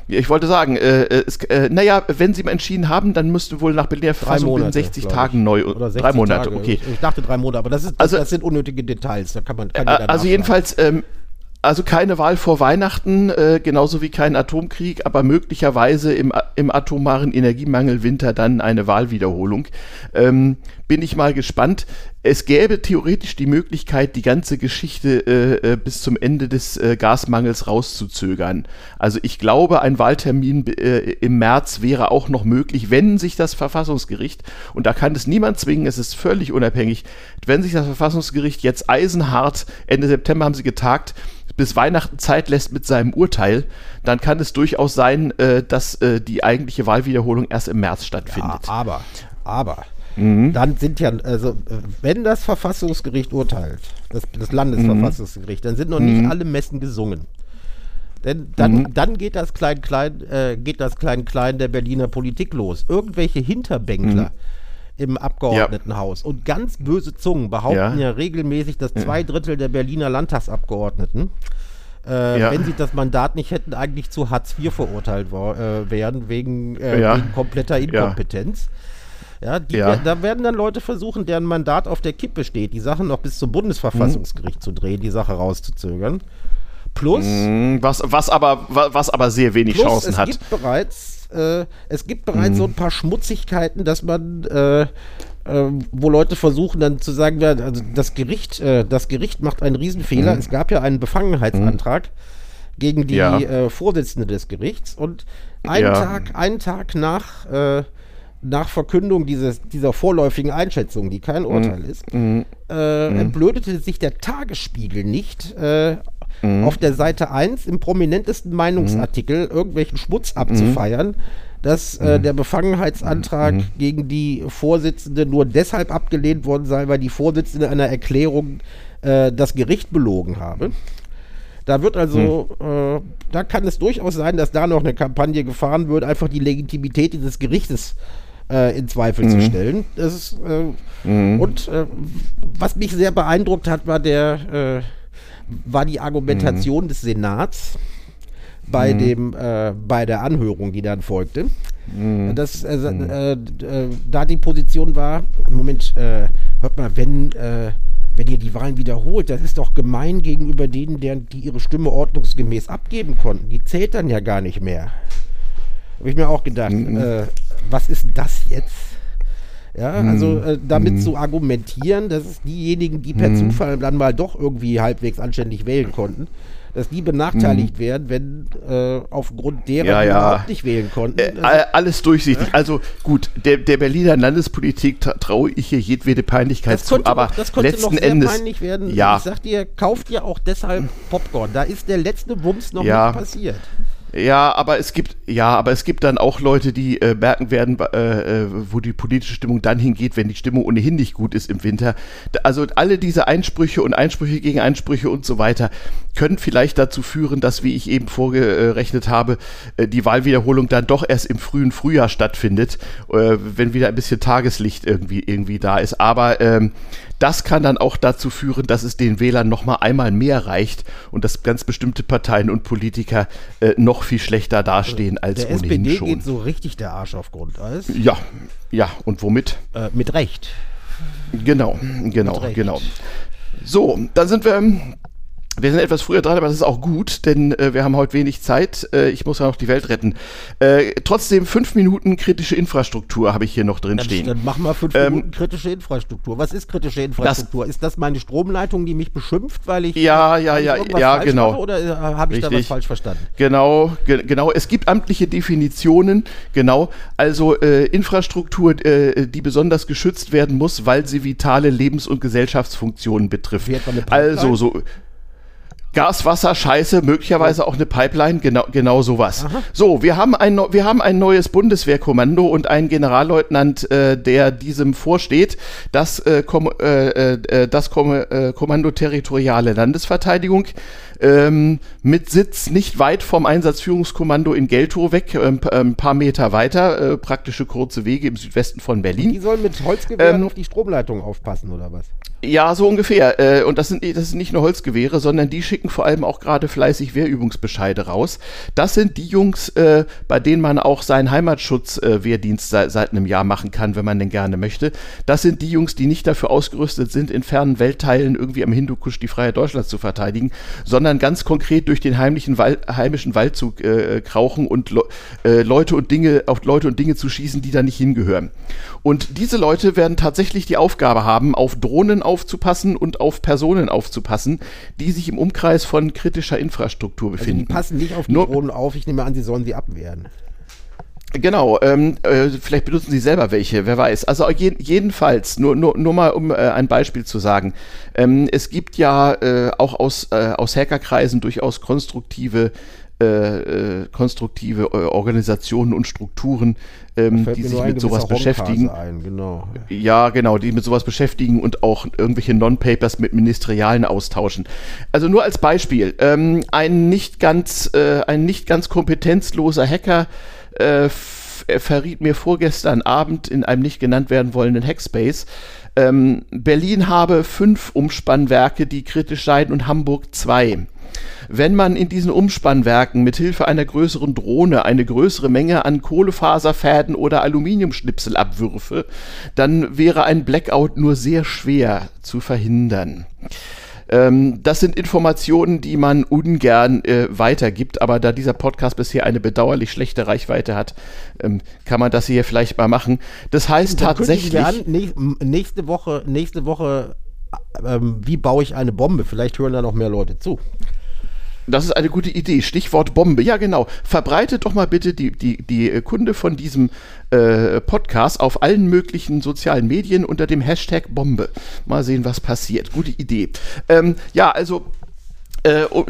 Ich wollte sagen, äh, äh, es, äh, naja, wenn Sie mal entschieden haben, dann müsste wohl nach Berliner Verfassung binnen 60 Tagen neu. Oder 60 drei Monate, Tage. okay. Ich dachte drei Monate, aber das, ist, das, also, das sind unnötige Details. Da kann man. Kann äh, also jedenfalls. Ähm, also keine Wahl vor Weihnachten, äh, genauso wie kein Atomkrieg, aber möglicherweise im, im atomaren Energiemangelwinter dann eine Wahlwiederholung. Ähm, bin ich mal gespannt. Es gäbe theoretisch die Möglichkeit, die ganze Geschichte äh, äh, bis zum Ende des äh, Gasmangels rauszuzögern. Also ich glaube, ein Wahltermin äh, im März wäre auch noch möglich, wenn sich das Verfassungsgericht, und da kann es niemand zwingen, es ist völlig unabhängig, wenn sich das Verfassungsgericht jetzt eisenhart, Ende September haben sie getagt, bis Weihnachten Zeit lässt mit seinem Urteil, dann kann es durchaus sein, äh, dass äh, die eigentliche Wahlwiederholung erst im März stattfindet. Ja, aber, aber Mhm. Dann sind ja, also wenn das Verfassungsgericht urteilt, das, das Landesverfassungsgericht, dann sind noch nicht mhm. alle Messen gesungen. Denn dann, mhm. dann geht das Klein-Klein, äh, geht das Klein-Klein der Berliner Politik los. Irgendwelche Hinterbänkler. Mhm im Abgeordnetenhaus. Ja. Und ganz böse Zungen behaupten ja, ja regelmäßig, dass zwei Drittel der Berliner Landtagsabgeordneten, äh, ja. wenn sie das Mandat nicht hätten, eigentlich zu Hartz IV verurteilt äh, wären, wegen, äh, wegen kompletter Inkompetenz. Ja, die, ja. Da werden dann Leute versuchen, deren Mandat auf der Kippe steht, die Sachen noch bis zum Bundesverfassungsgericht mhm. zu drehen, die Sache rauszuzögern. Plus. Mhm, was, was, aber, was aber sehr wenig plus, Chancen es hat. Gibt bereits, äh, es gibt bereits mhm. so ein paar Schmutzigkeiten, dass man. Äh, äh, wo Leute versuchen dann zu sagen, also das Gericht, äh, das Gericht macht einen Riesenfehler. Mhm. Es gab ja einen Befangenheitsantrag mhm. gegen die ja. Äh, Vorsitzende des Gerichts und einen ja. Tag, einen Tag nach äh, nach Verkündung dieses, dieser vorläufigen Einschätzung, die kein Urteil mhm. ist, mhm. Äh, entblödete sich der Tagesspiegel nicht, äh, mhm. auf der Seite 1 im prominentesten Meinungsartikel mhm. irgendwelchen Schmutz abzufeiern, dass äh, der Befangenheitsantrag gegen die Vorsitzende nur deshalb abgelehnt worden sei, weil die Vorsitzende einer Erklärung äh, das Gericht belogen habe. Da wird also, hm. äh, da kann es durchaus sein, dass da noch eine Kampagne gefahren wird, einfach die Legitimität dieses Gerichtes äh, in Zweifel mhm. zu stellen. Das ist, äh, mhm. Und äh, was mich sehr beeindruckt hat, war der äh, war die Argumentation mhm. des Senats bei mhm. dem äh, bei der Anhörung, die dann folgte. Mhm. Das, äh, da die Position war, Moment, hört mal, wenn wenn ihr die Wahlen wiederholt, das ist doch gemein gegenüber denen, deren, die ihre Stimme ordnungsgemäß abgeben konnten. Die zählt dann ja gar nicht mehr. Habe ich mir auch gedacht, mhm. äh, was ist das jetzt? Ja, mhm. also äh, damit mhm. zu argumentieren, dass es diejenigen, die per mhm. Zufall dann mal doch irgendwie halbwegs anständig wählen konnten, dass die benachteiligt mhm. werden, wenn äh, aufgrund derer ja, ja. überhaupt nicht wählen konnten. Äh, also, alles durchsichtig. Ja? Also gut, der, der Berliner Landespolitik traue ich hier jedwede Peinlichkeit zu, aber noch, das letzten noch sehr Endes peinlich werden. Ja. Ich sag dir, kauft ihr auch deshalb Popcorn. Da ist der letzte Wumms noch nicht passiert. Ja, aber es gibt, ja, aber es gibt dann auch Leute, die äh, merken werden, äh, äh, wo die politische Stimmung dann hingeht, wenn die Stimmung ohnehin nicht gut ist im Winter. Also alle diese Einsprüche und Einsprüche gegen Einsprüche und so weiter können vielleicht dazu führen, dass, wie ich eben vorgerechnet habe, äh, die Wahlwiederholung dann doch erst im frühen Frühjahr stattfindet, äh, wenn wieder ein bisschen Tageslicht irgendwie, irgendwie da ist. Aber ähm, das kann dann auch dazu führen, dass es den Wählern noch mal einmal mehr reicht und dass ganz bestimmte Parteien und Politiker äh, noch viel schlechter dastehen als der ohnehin SPD schon. geht so richtig der Arsch auf Grundeis. Ja, ja. Und womit? Äh, mit Recht. Genau, genau, Recht. genau. So, dann sind wir wir sind etwas früher dran, aber das ist auch gut, denn äh, wir haben heute wenig Zeit. Äh, ich muss ja noch die Welt retten. Äh, trotzdem fünf Minuten kritische Infrastruktur habe ich hier noch drin stehen. Dann mach mal fünf ähm, Minuten kritische Infrastruktur. Was ist kritische Infrastruktur? Das, ist das meine Stromleitung, die mich beschimpft, weil ich ja ja ja ja genau mache, oder äh, habe ich Richtig. da was falsch verstanden? Genau ge genau. Es gibt amtliche Definitionen. Genau. Also äh, Infrastruktur, äh, die besonders geschützt werden muss, weil sie vitale Lebens- und Gesellschaftsfunktionen betrifft. Also so Gas, Wasser, Scheiße, möglicherweise auch eine Pipeline, genau, genau sowas. Aha. So, wir haben, ein, wir haben ein neues Bundeswehrkommando und einen Generalleutnant, äh, der diesem vorsteht, das, äh, Kom äh, äh das Kom äh, Kommando Territoriale Landesverteidigung ähm, mit Sitz nicht weit vom Einsatzführungskommando in Geltow weg, ähm, ein paar Meter weiter, äh, praktische kurze Wege im Südwesten von Berlin. Die sollen mit Holzgewehren ähm, auf die Stromleitung aufpassen, oder was? Ja, so ungefähr. Äh, und das sind, das sind nicht nur Holzgewehre, sondern die schicken vor allem auch gerade fleißig Wehrübungsbescheide raus. Das sind die Jungs, äh, bei denen man auch seinen Heimatschutz-Wehrdienst seit, seit einem Jahr machen kann, wenn man den gerne möchte. Das sind die Jungs, die nicht dafür ausgerüstet sind, in fernen Weltteilen irgendwie am Hindukusch die Freiheit Deutschlands zu verteidigen, sondern ganz konkret durch den heimlichen Wal heimischen Waldzug äh, krauchen und äh, Leute und Dinge auf Leute und Dinge zu schießen, die da nicht hingehören. Und diese Leute werden tatsächlich die Aufgabe haben, auf Drohnen aufzupassen und auf Personen aufzupassen, die sich im Umkreis von kritischer Infrastruktur befinden. Also die passen nicht auf die Nur, Drohnen auf, ich nehme an, sie sollen sie abwehren. Genau, ähm, äh, vielleicht benutzen Sie selber welche, wer weiß. Also je, jedenfalls, nur, nur, nur mal um äh, ein Beispiel zu sagen. Ähm, es gibt ja äh, auch aus, äh, aus Hackerkreisen durchaus konstruktive äh, äh, konstruktive äh, Organisationen und Strukturen, ähm, die sich mit sowas beschäftigen. Ein, genau. Ja, genau, die mit sowas beschäftigen und auch irgendwelche Non-Papers mit Ministerialen austauschen. Also nur als Beispiel, ähm, ein nicht ganz, äh, ein nicht ganz kompetenzloser Hacker äh, verriet mir vorgestern Abend in einem nicht genannt werden wollenden Hackspace, ähm, Berlin habe fünf Umspannwerke, die kritisch seien und Hamburg zwei. Wenn man in diesen Umspannwerken mit Hilfe einer größeren Drohne eine größere Menge an Kohlefaserfäden oder Aluminiumschnipsel abwürfe, dann wäre ein Blackout nur sehr schwer zu verhindern. Ähm, das sind Informationen, die man ungern äh, weitergibt, aber da dieser Podcast bisher eine bedauerlich schlechte Reichweite hat, ähm, kann man das hier vielleicht mal machen. Das heißt Dann tatsächlich. An, nächste Woche, nächste Woche, ähm, wie baue ich eine Bombe? Vielleicht hören da noch mehr Leute zu. Das ist eine gute Idee. Stichwort Bombe. Ja, genau. Verbreitet doch mal bitte die, die, die Kunde von diesem äh, Podcast auf allen möglichen sozialen Medien unter dem Hashtag Bombe. Mal sehen, was passiert. Gute Idee. Ähm, ja, also äh, um,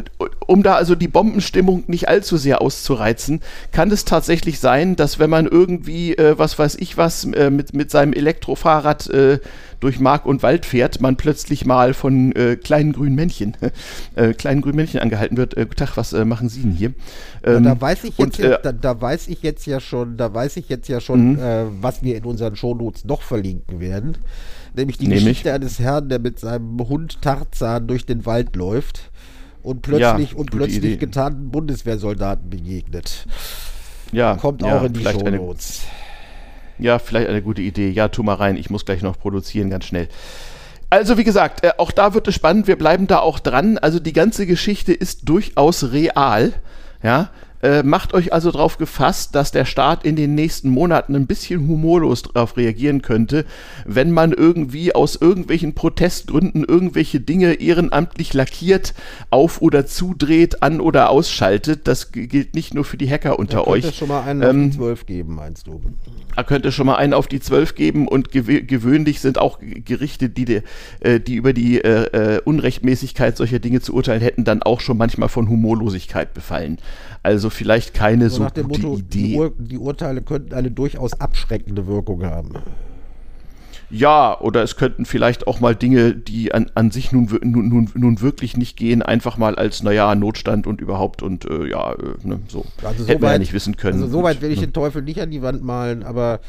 um, da also die Bombenstimmung nicht allzu sehr auszureizen, kann es tatsächlich sein, dass wenn man irgendwie, äh, was weiß ich was, äh, mit, mit seinem Elektrofahrrad äh, durch Mark und Wald fährt, man plötzlich mal von äh, kleinen grünen Männchen, äh, kleinen grünen Männchen angehalten wird. Äh, Tag, was machen Sie denn hier? Ähm, ja, da weiß ich jetzt, und, ja, da, da, weiß ich jetzt ja schon, da weiß ich jetzt ja schon, mhm. was wir in unseren Shownotes noch verlinken werden. Nämlich die nämlich? Geschichte eines Herrn, der mit seinem Hund Tarzan durch den Wald läuft und plötzlich ja, und plötzlich Idee. getarnten Bundeswehrsoldaten begegnet. Ja, kommt auch in die Shownotes. Ja, vielleicht eine gute Idee. Ja, tu mal rein, ich muss gleich noch produzieren, ganz schnell. Also wie gesagt, äh, auch da wird es spannend, wir bleiben da auch dran. Also die ganze Geschichte ist durchaus real. Ja, äh, macht euch also darauf gefasst, dass der Staat in den nächsten Monaten ein bisschen humorlos darauf reagieren könnte, wenn man irgendwie aus irgendwelchen Protestgründen irgendwelche Dinge ehrenamtlich lackiert, auf- oder zudreht, an- oder ausschaltet. Das gilt nicht nur für die Hacker unter da euch. Könnte schon mal einen ähm, auf die 12 geben, meinst du? Da könnte schon mal einen auf die 12 geben und gew gewöhnlich sind auch Gerichte, die, die, äh, die über die äh, äh, Unrechtmäßigkeit solcher Dinge zu urteilen hätten, dann auch schon manchmal von Humorlosigkeit befallen. Also vielleicht keine so, so gute Motto, Idee. Die, Ur die Urteile könnten eine durchaus abschreckende Wirkung haben. Ja, oder es könnten vielleicht auch mal Dinge, die an, an sich nun, nun, nun, nun wirklich nicht gehen, einfach mal als, naja, Notstand und überhaupt und äh, ja, äh, ne, so. Also Hätten so wir ja nicht wissen können. Also soweit will ich ne? den Teufel nicht an die Wand malen, aber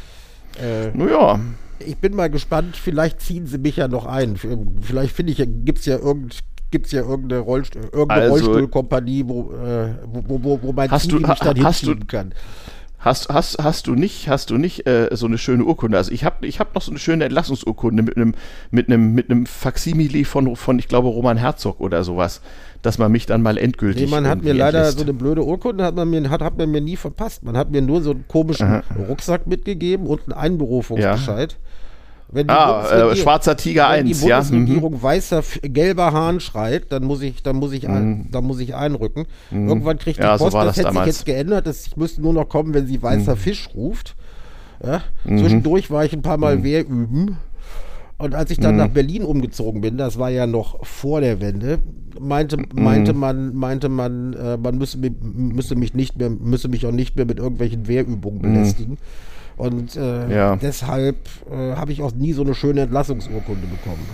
äh, naja. Ich bin mal gespannt, vielleicht ziehen sie mich ja noch ein. Vielleicht finde ich, gibt es ja irgend, gibt es ja irgendeine, Rollstuhl, irgendeine also, Rollstuhlkompanie, wo, äh, wo, wo, wo mein Team mich dann hinschieben kann. Hast, hast, hast du nicht, hast du nicht äh, so eine schöne Urkunde? Also ich habe ich hab noch so eine schöne Entlassungsurkunde mit einem mit einem mit einem Faksimile von von ich glaube Roman Herzog oder sowas, dass man mich dann mal endgültig. Nee, man hat mir leider entlässt. so eine blöde Urkunde hat man mir hat, hat man mir nie verpasst. Man hat mir nur so einen komischen Aha. Rucksack mitgegeben und einen Einberufungsbescheid. Ja. Wenn die ah, äh, schwarzer Tiger 1, ja. Wenn die Bundesregierung ja. weißer, gelber Hahn schreit, dann muss ich, dann muss ich, ein, mhm. dann muss ich einrücken. Mhm. Irgendwann kriegt die ja, Post, so das, das hätte sich jetzt geändert, das, ich müsste nur noch kommen, wenn sie weißer mhm. Fisch ruft. Ja? Mhm. Zwischendurch war ich ein paar Mal mhm. Wehr üben. Und als ich dann mhm. nach Berlin umgezogen bin, das war ja noch vor der Wende, meinte, meinte man, meinte man, äh, man müsse, müsse mich nicht mehr, müsse mich auch nicht mehr mit irgendwelchen Wehrübungen belästigen. Und äh, ja. deshalb äh, habe ich auch nie so eine schöne Entlassungsurkunde bekommen.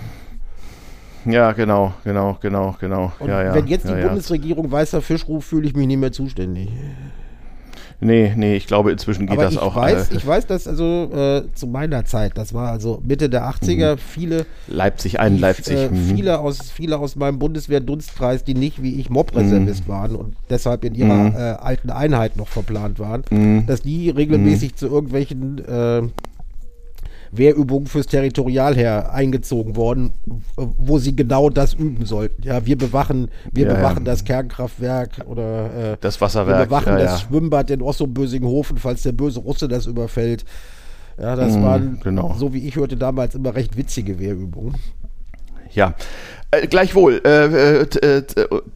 Ja, genau, genau, genau, genau. Und ja, ja, wenn jetzt die Bundesregierung weißer Fisch ruft, fühle ich mich nicht mehr zuständig. Nee, nee, ich glaube, inzwischen geht Aber das ich auch. Weiß, äh, ich weiß, dass also äh, zu meiner Zeit, das war also Mitte der 80er, mhm. viele. Leipzig ein, Leipzig. Äh, mhm. viele, aus, viele aus meinem Bundeswehr-Dunstkreis, die nicht wie ich Mob-Reservist mhm. waren und deshalb in ihrer mhm. äh, alten Einheit noch verplant waren, mhm. dass die regelmäßig mhm. zu irgendwelchen äh, Wehrübungen fürs Territorialheer eingezogen worden, wo sie genau das üben sollten. Ja, wir bewachen, wir ja, bewachen ja. das Kernkraftwerk oder äh, das Wasserwerk. Wir bewachen das Schwimmbad in Ossum-Bösinghofen, falls der böse Russe das überfällt. Ja, das mhm, waren, genau. so wie ich hörte, damals immer recht witzige Wehrübungen. Ja, äh, gleichwohl, äh, äh,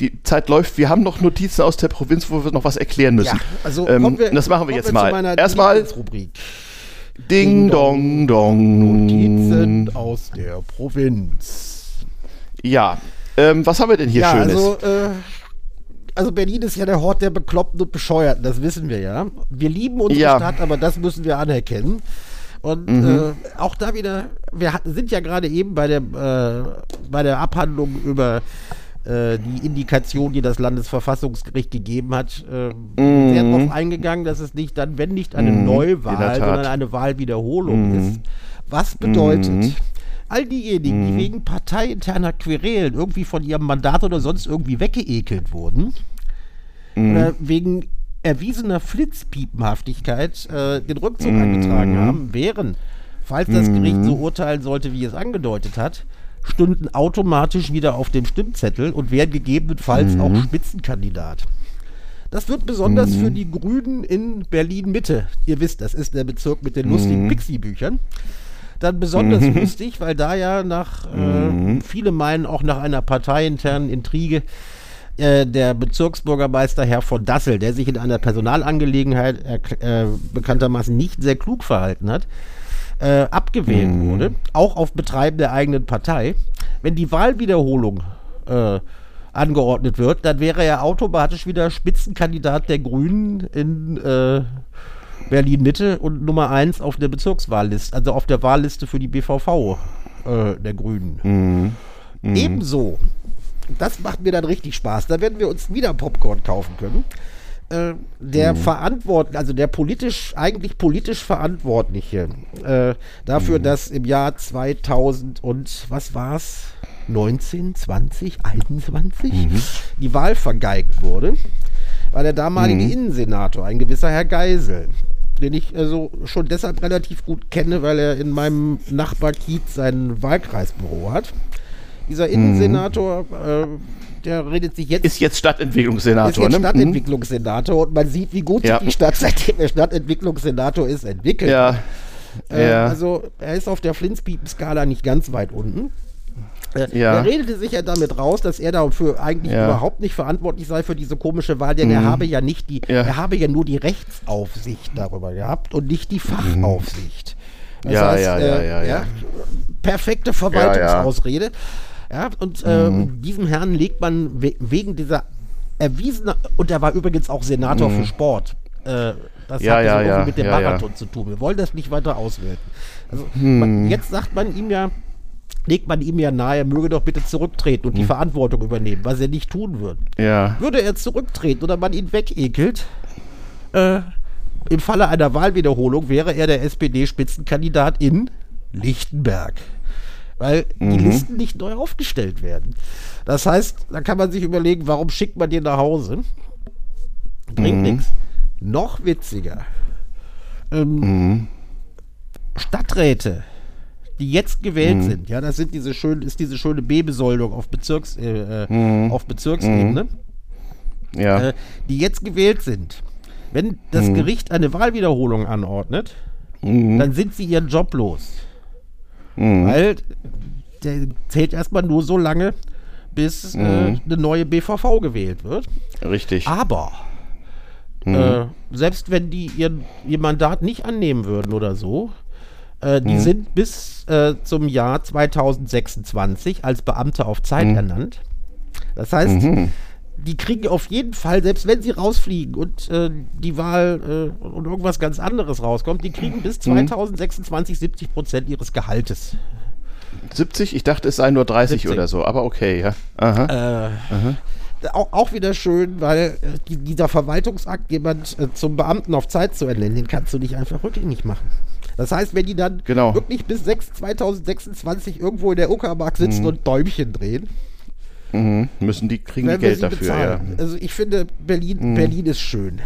die Zeit läuft. Wir haben noch Notizen aus der Provinz, wo wir noch was erklären müssen. Ja, also ähm, wir, das machen wir jetzt mal. Erstmal Rubrik. Ding, dong, dong. Notizen aus der Provinz. Ja, ähm, was haben wir denn hier ja, Schönes? Also, äh, also Berlin ist ja der Hort der Bekloppten und Bescheuerten, das wissen wir ja. Wir lieben unsere Ja. Stadt, aber das müssen wir anerkennen. Und Mhm. äh, auch da wieder, wir hat- sind ja gerade eben bei der, äh, bei der Abhandlung über äh, die Indikation, die das Landesverfassungsgericht gegeben hat, äh, sehr darauf eingegangen, dass es nicht dann, wenn nicht eine Mhm. In der Neuwahl, sondern eine Wahlwiederholung Mhm. ist. Was bedeutet, Mhm. all diejenigen, die wegen parteiinterner Querelen irgendwie von ihrem Mandat oder sonst irgendwie weggeekelt wurden, Mhm. oder wegen erwiesener Flitzpiepenhaftigkeit äh, den Rückzug angetragen haben, wären, falls das Gericht so urteilen sollte, wie es angedeutet hat, stünden automatisch wieder auf dem Stimmzettel und wären gegebenenfalls auch Spitzenkandidat. Das wird besonders für die Grünen in Berlin-Mitte, ihr wisst, das ist der Bezirk mit den lustigen Pixie-Büchern, dann besonders lustig, weil da ja nach, äh, viele meinen auch nach einer parteiinternen Intrige, äh, der Bezirksbürgermeister Herr von Dassel, der sich in einer Personalangelegenheit äh, bekanntermaßen nicht sehr klug verhalten hat, äh, abgewählt wurde, auch auf Betreiben der eigenen Partei. Wenn die Wahlwiederholung äh, angeordnet wird, dann wäre er automatisch wieder Spitzenkandidat der Grünen in äh, Berlin-Mitte und Nummer 1 auf der Bezirkswahlliste, also auf der Wahlliste für die BVV äh, der Grünen. Ebenso, das macht mir dann richtig Spaß, da werden wir uns wieder Popcorn kaufen können. Äh, der Verantwortliche, also der politisch, eigentlich politisch Verantwortliche äh, dafür, dass im Jahr 2000 und was war's? 19, 20, 21 die Wahl vergeigt wurde, war der damalige Innensenator, ein gewisser Herr Geisel, den ich also schon deshalb relativ gut kenne, weil er in meinem Nachbarkiez sein Wahlkreisbüro hat. Dieser Innensenator, äh, der redet sich jetzt Ist jetzt ist Stadtentwicklungssenator, jetzt ne? Stadtentwicklungssenator und man sieht, wie gut Ja. sich die Stadt, seitdem er Stadtentwicklungssenator ist, entwickelt. Ja. Äh, ja. Also er ist auf der Flinspiepen-Skala nicht ganz weit unten. Äh, Ja. Er redete sich ja damit raus, dass er dafür eigentlich Ja. Mhm. überhaupt nicht verantwortlich sei für diese komische Wahl, denn er habe ja nicht die, Ja. er habe ja nur die Rechtsaufsicht darüber gehabt und nicht die Fachaufsicht. Das Mhm. Ja, ja, ja, ja, ja. Perfekte Verwaltungsausrede. Ja, und äh, Mhm. diesem Herrn legt man we wegen dieser erwiesenen, und er war übrigens auch Senator für Sport. Äh, das Mhm. Ja, hat ja, ja, mit dem ja, ja. Marathon zu tun. Wir wollen das nicht weiter auswerten. Also Hm. man, jetzt sagt man ihm ja, legt man ihm ja nahe, er möge doch bitte zurücktreten Hm. und die Verantwortung übernehmen, was er nicht tun wird. ja. Würde er zurücktreten oder man ihn wegekelt, äh, im Falle einer Wahlwiederholung wäre er der SPD-Spitzenkandidat in Lichtenberg. Weil die Mhm. Listen nicht neu aufgestellt werden. Das heißt, da kann man sich überlegen, warum schickt man den nach Hause? Bringt Mhm. nichts. Noch witziger. Ähm, Stadträte, die jetzt gewählt Mhm. sind, ja, das sind diese schön, ist diese schöne B-Besoldung auf, Bezirks, äh, äh, Mhm. auf Bezirksebene, Ja. äh, die jetzt gewählt sind. Wenn das Mhm. Gericht eine Wahlwiederholung anordnet, dann sind sie ihren Job los. Mhm. Weil der zählt erstmal nur so lange, bis Mhm. äh, eine neue BVV gewählt wird. Richtig. Aber Mhm. äh, selbst wenn die ihr, ihr Mandat nicht annehmen würden oder so, äh, die Mhm. sind bis äh, zum Jahr 2026 als Beamte auf Zeit Mhm. ernannt. Das heißt, die kriegen auf jeden Fall, selbst wenn sie rausfliegen und äh, die Wahl äh, und irgendwas ganz anderes rauskommt, die kriegen bis Mhm. 2026 70 Prozent ihres Gehaltes. 70? Ich dachte, es sei nur 30 70. oder so, aber okay, ja. Aha. Auch, auch wieder schön, weil äh, die, dieser Verwaltungsakt, jemand äh, zum Beamten auf Zeit zu ernennen, den kannst du nicht einfach rückgängig machen. Das heißt, wenn die dann Genau. wirklich bis 6, 2026 irgendwo in der Uckermark sitzen und Däumchen drehen, Mhm. Müssen die, kriegen die werden wir Geld dafür, bezahlen. ja. Mhm. Also ich finde, Berlin, Berlin ist schön.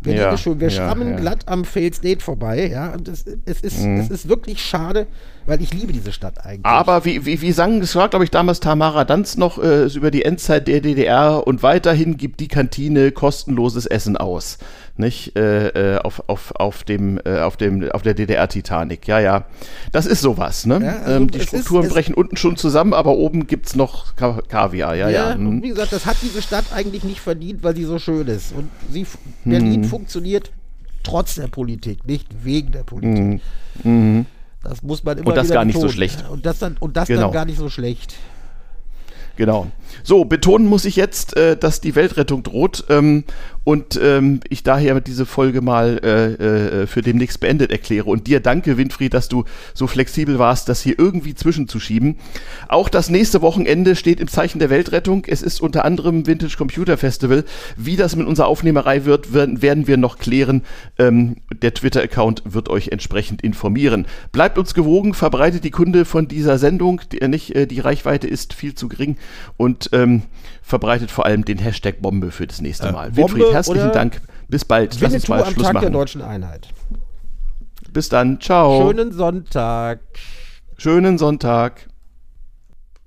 Berlin Ja, ist schön. Wir ja, schrammen ja. Mhm. glatt am Fail State vorbei, ja. Und es, es, ist, es ist wirklich schade, weil ich liebe diese Stadt eigentlich. Aber wie, wie, wie sang, das war, glaube ich, damals Tamara Danz noch äh, über die Endzeit der DDR und weiterhin gibt die Kantine kostenloses Essen aus. Nicht? Äh, äh, auf, auf, auf, dem, äh, auf, dem, auf der DDR-Titanic. Ja, ja. Das ist sowas, ne? Ja, also ähm, die es ist- Strukturen es- brechen unten schon zusammen, aber oben gibt es noch Ka Kaviar. Ja, ja. Ja, mhm. und wie gesagt, das hat diese Stadt eigentlich nicht verdient, weil sie so schön ist. Und sie, Berlin Mhm. funktioniert trotz der Politik, nicht wegen der Politik. Das muss man immer. Und das gar nicht so schlecht. Und das dann, und das Genau. dann gar nicht so schlecht. Genau. So, betonen muss ich jetzt, äh, dass die Weltrettung droht ähm, und ähm, ich daher diese Folge mal äh, äh, für demnächst beendet erkläre. Und dir danke, Winfried, dass du so flexibel warst, das hier irgendwie zwischenzuschieben. Auch das nächste Wochenende steht im Zeichen der Weltrettung. Es ist unter anderem Vintage Computer Festival. Wie das mit unserer Aufnehmerei wird, werden wir noch klären. Ähm, der Twitter-Account wird euch entsprechend informieren. Bleibt uns gewogen, verbreitet die Kunde von dieser Sendung. Die, äh, nicht, äh, die Reichweite ist viel zu gering und ähm, verbreitet vor allem den Hashtag Bombe für das nächste äh, Mal. Äh, Winfried, herzlichen Dank. Bis bald. Lass uns mal am Schluss Tag machen. der deutschen Einheit. Bis dann. Ciao. Schönen Sonntag. Schönen Sonntag.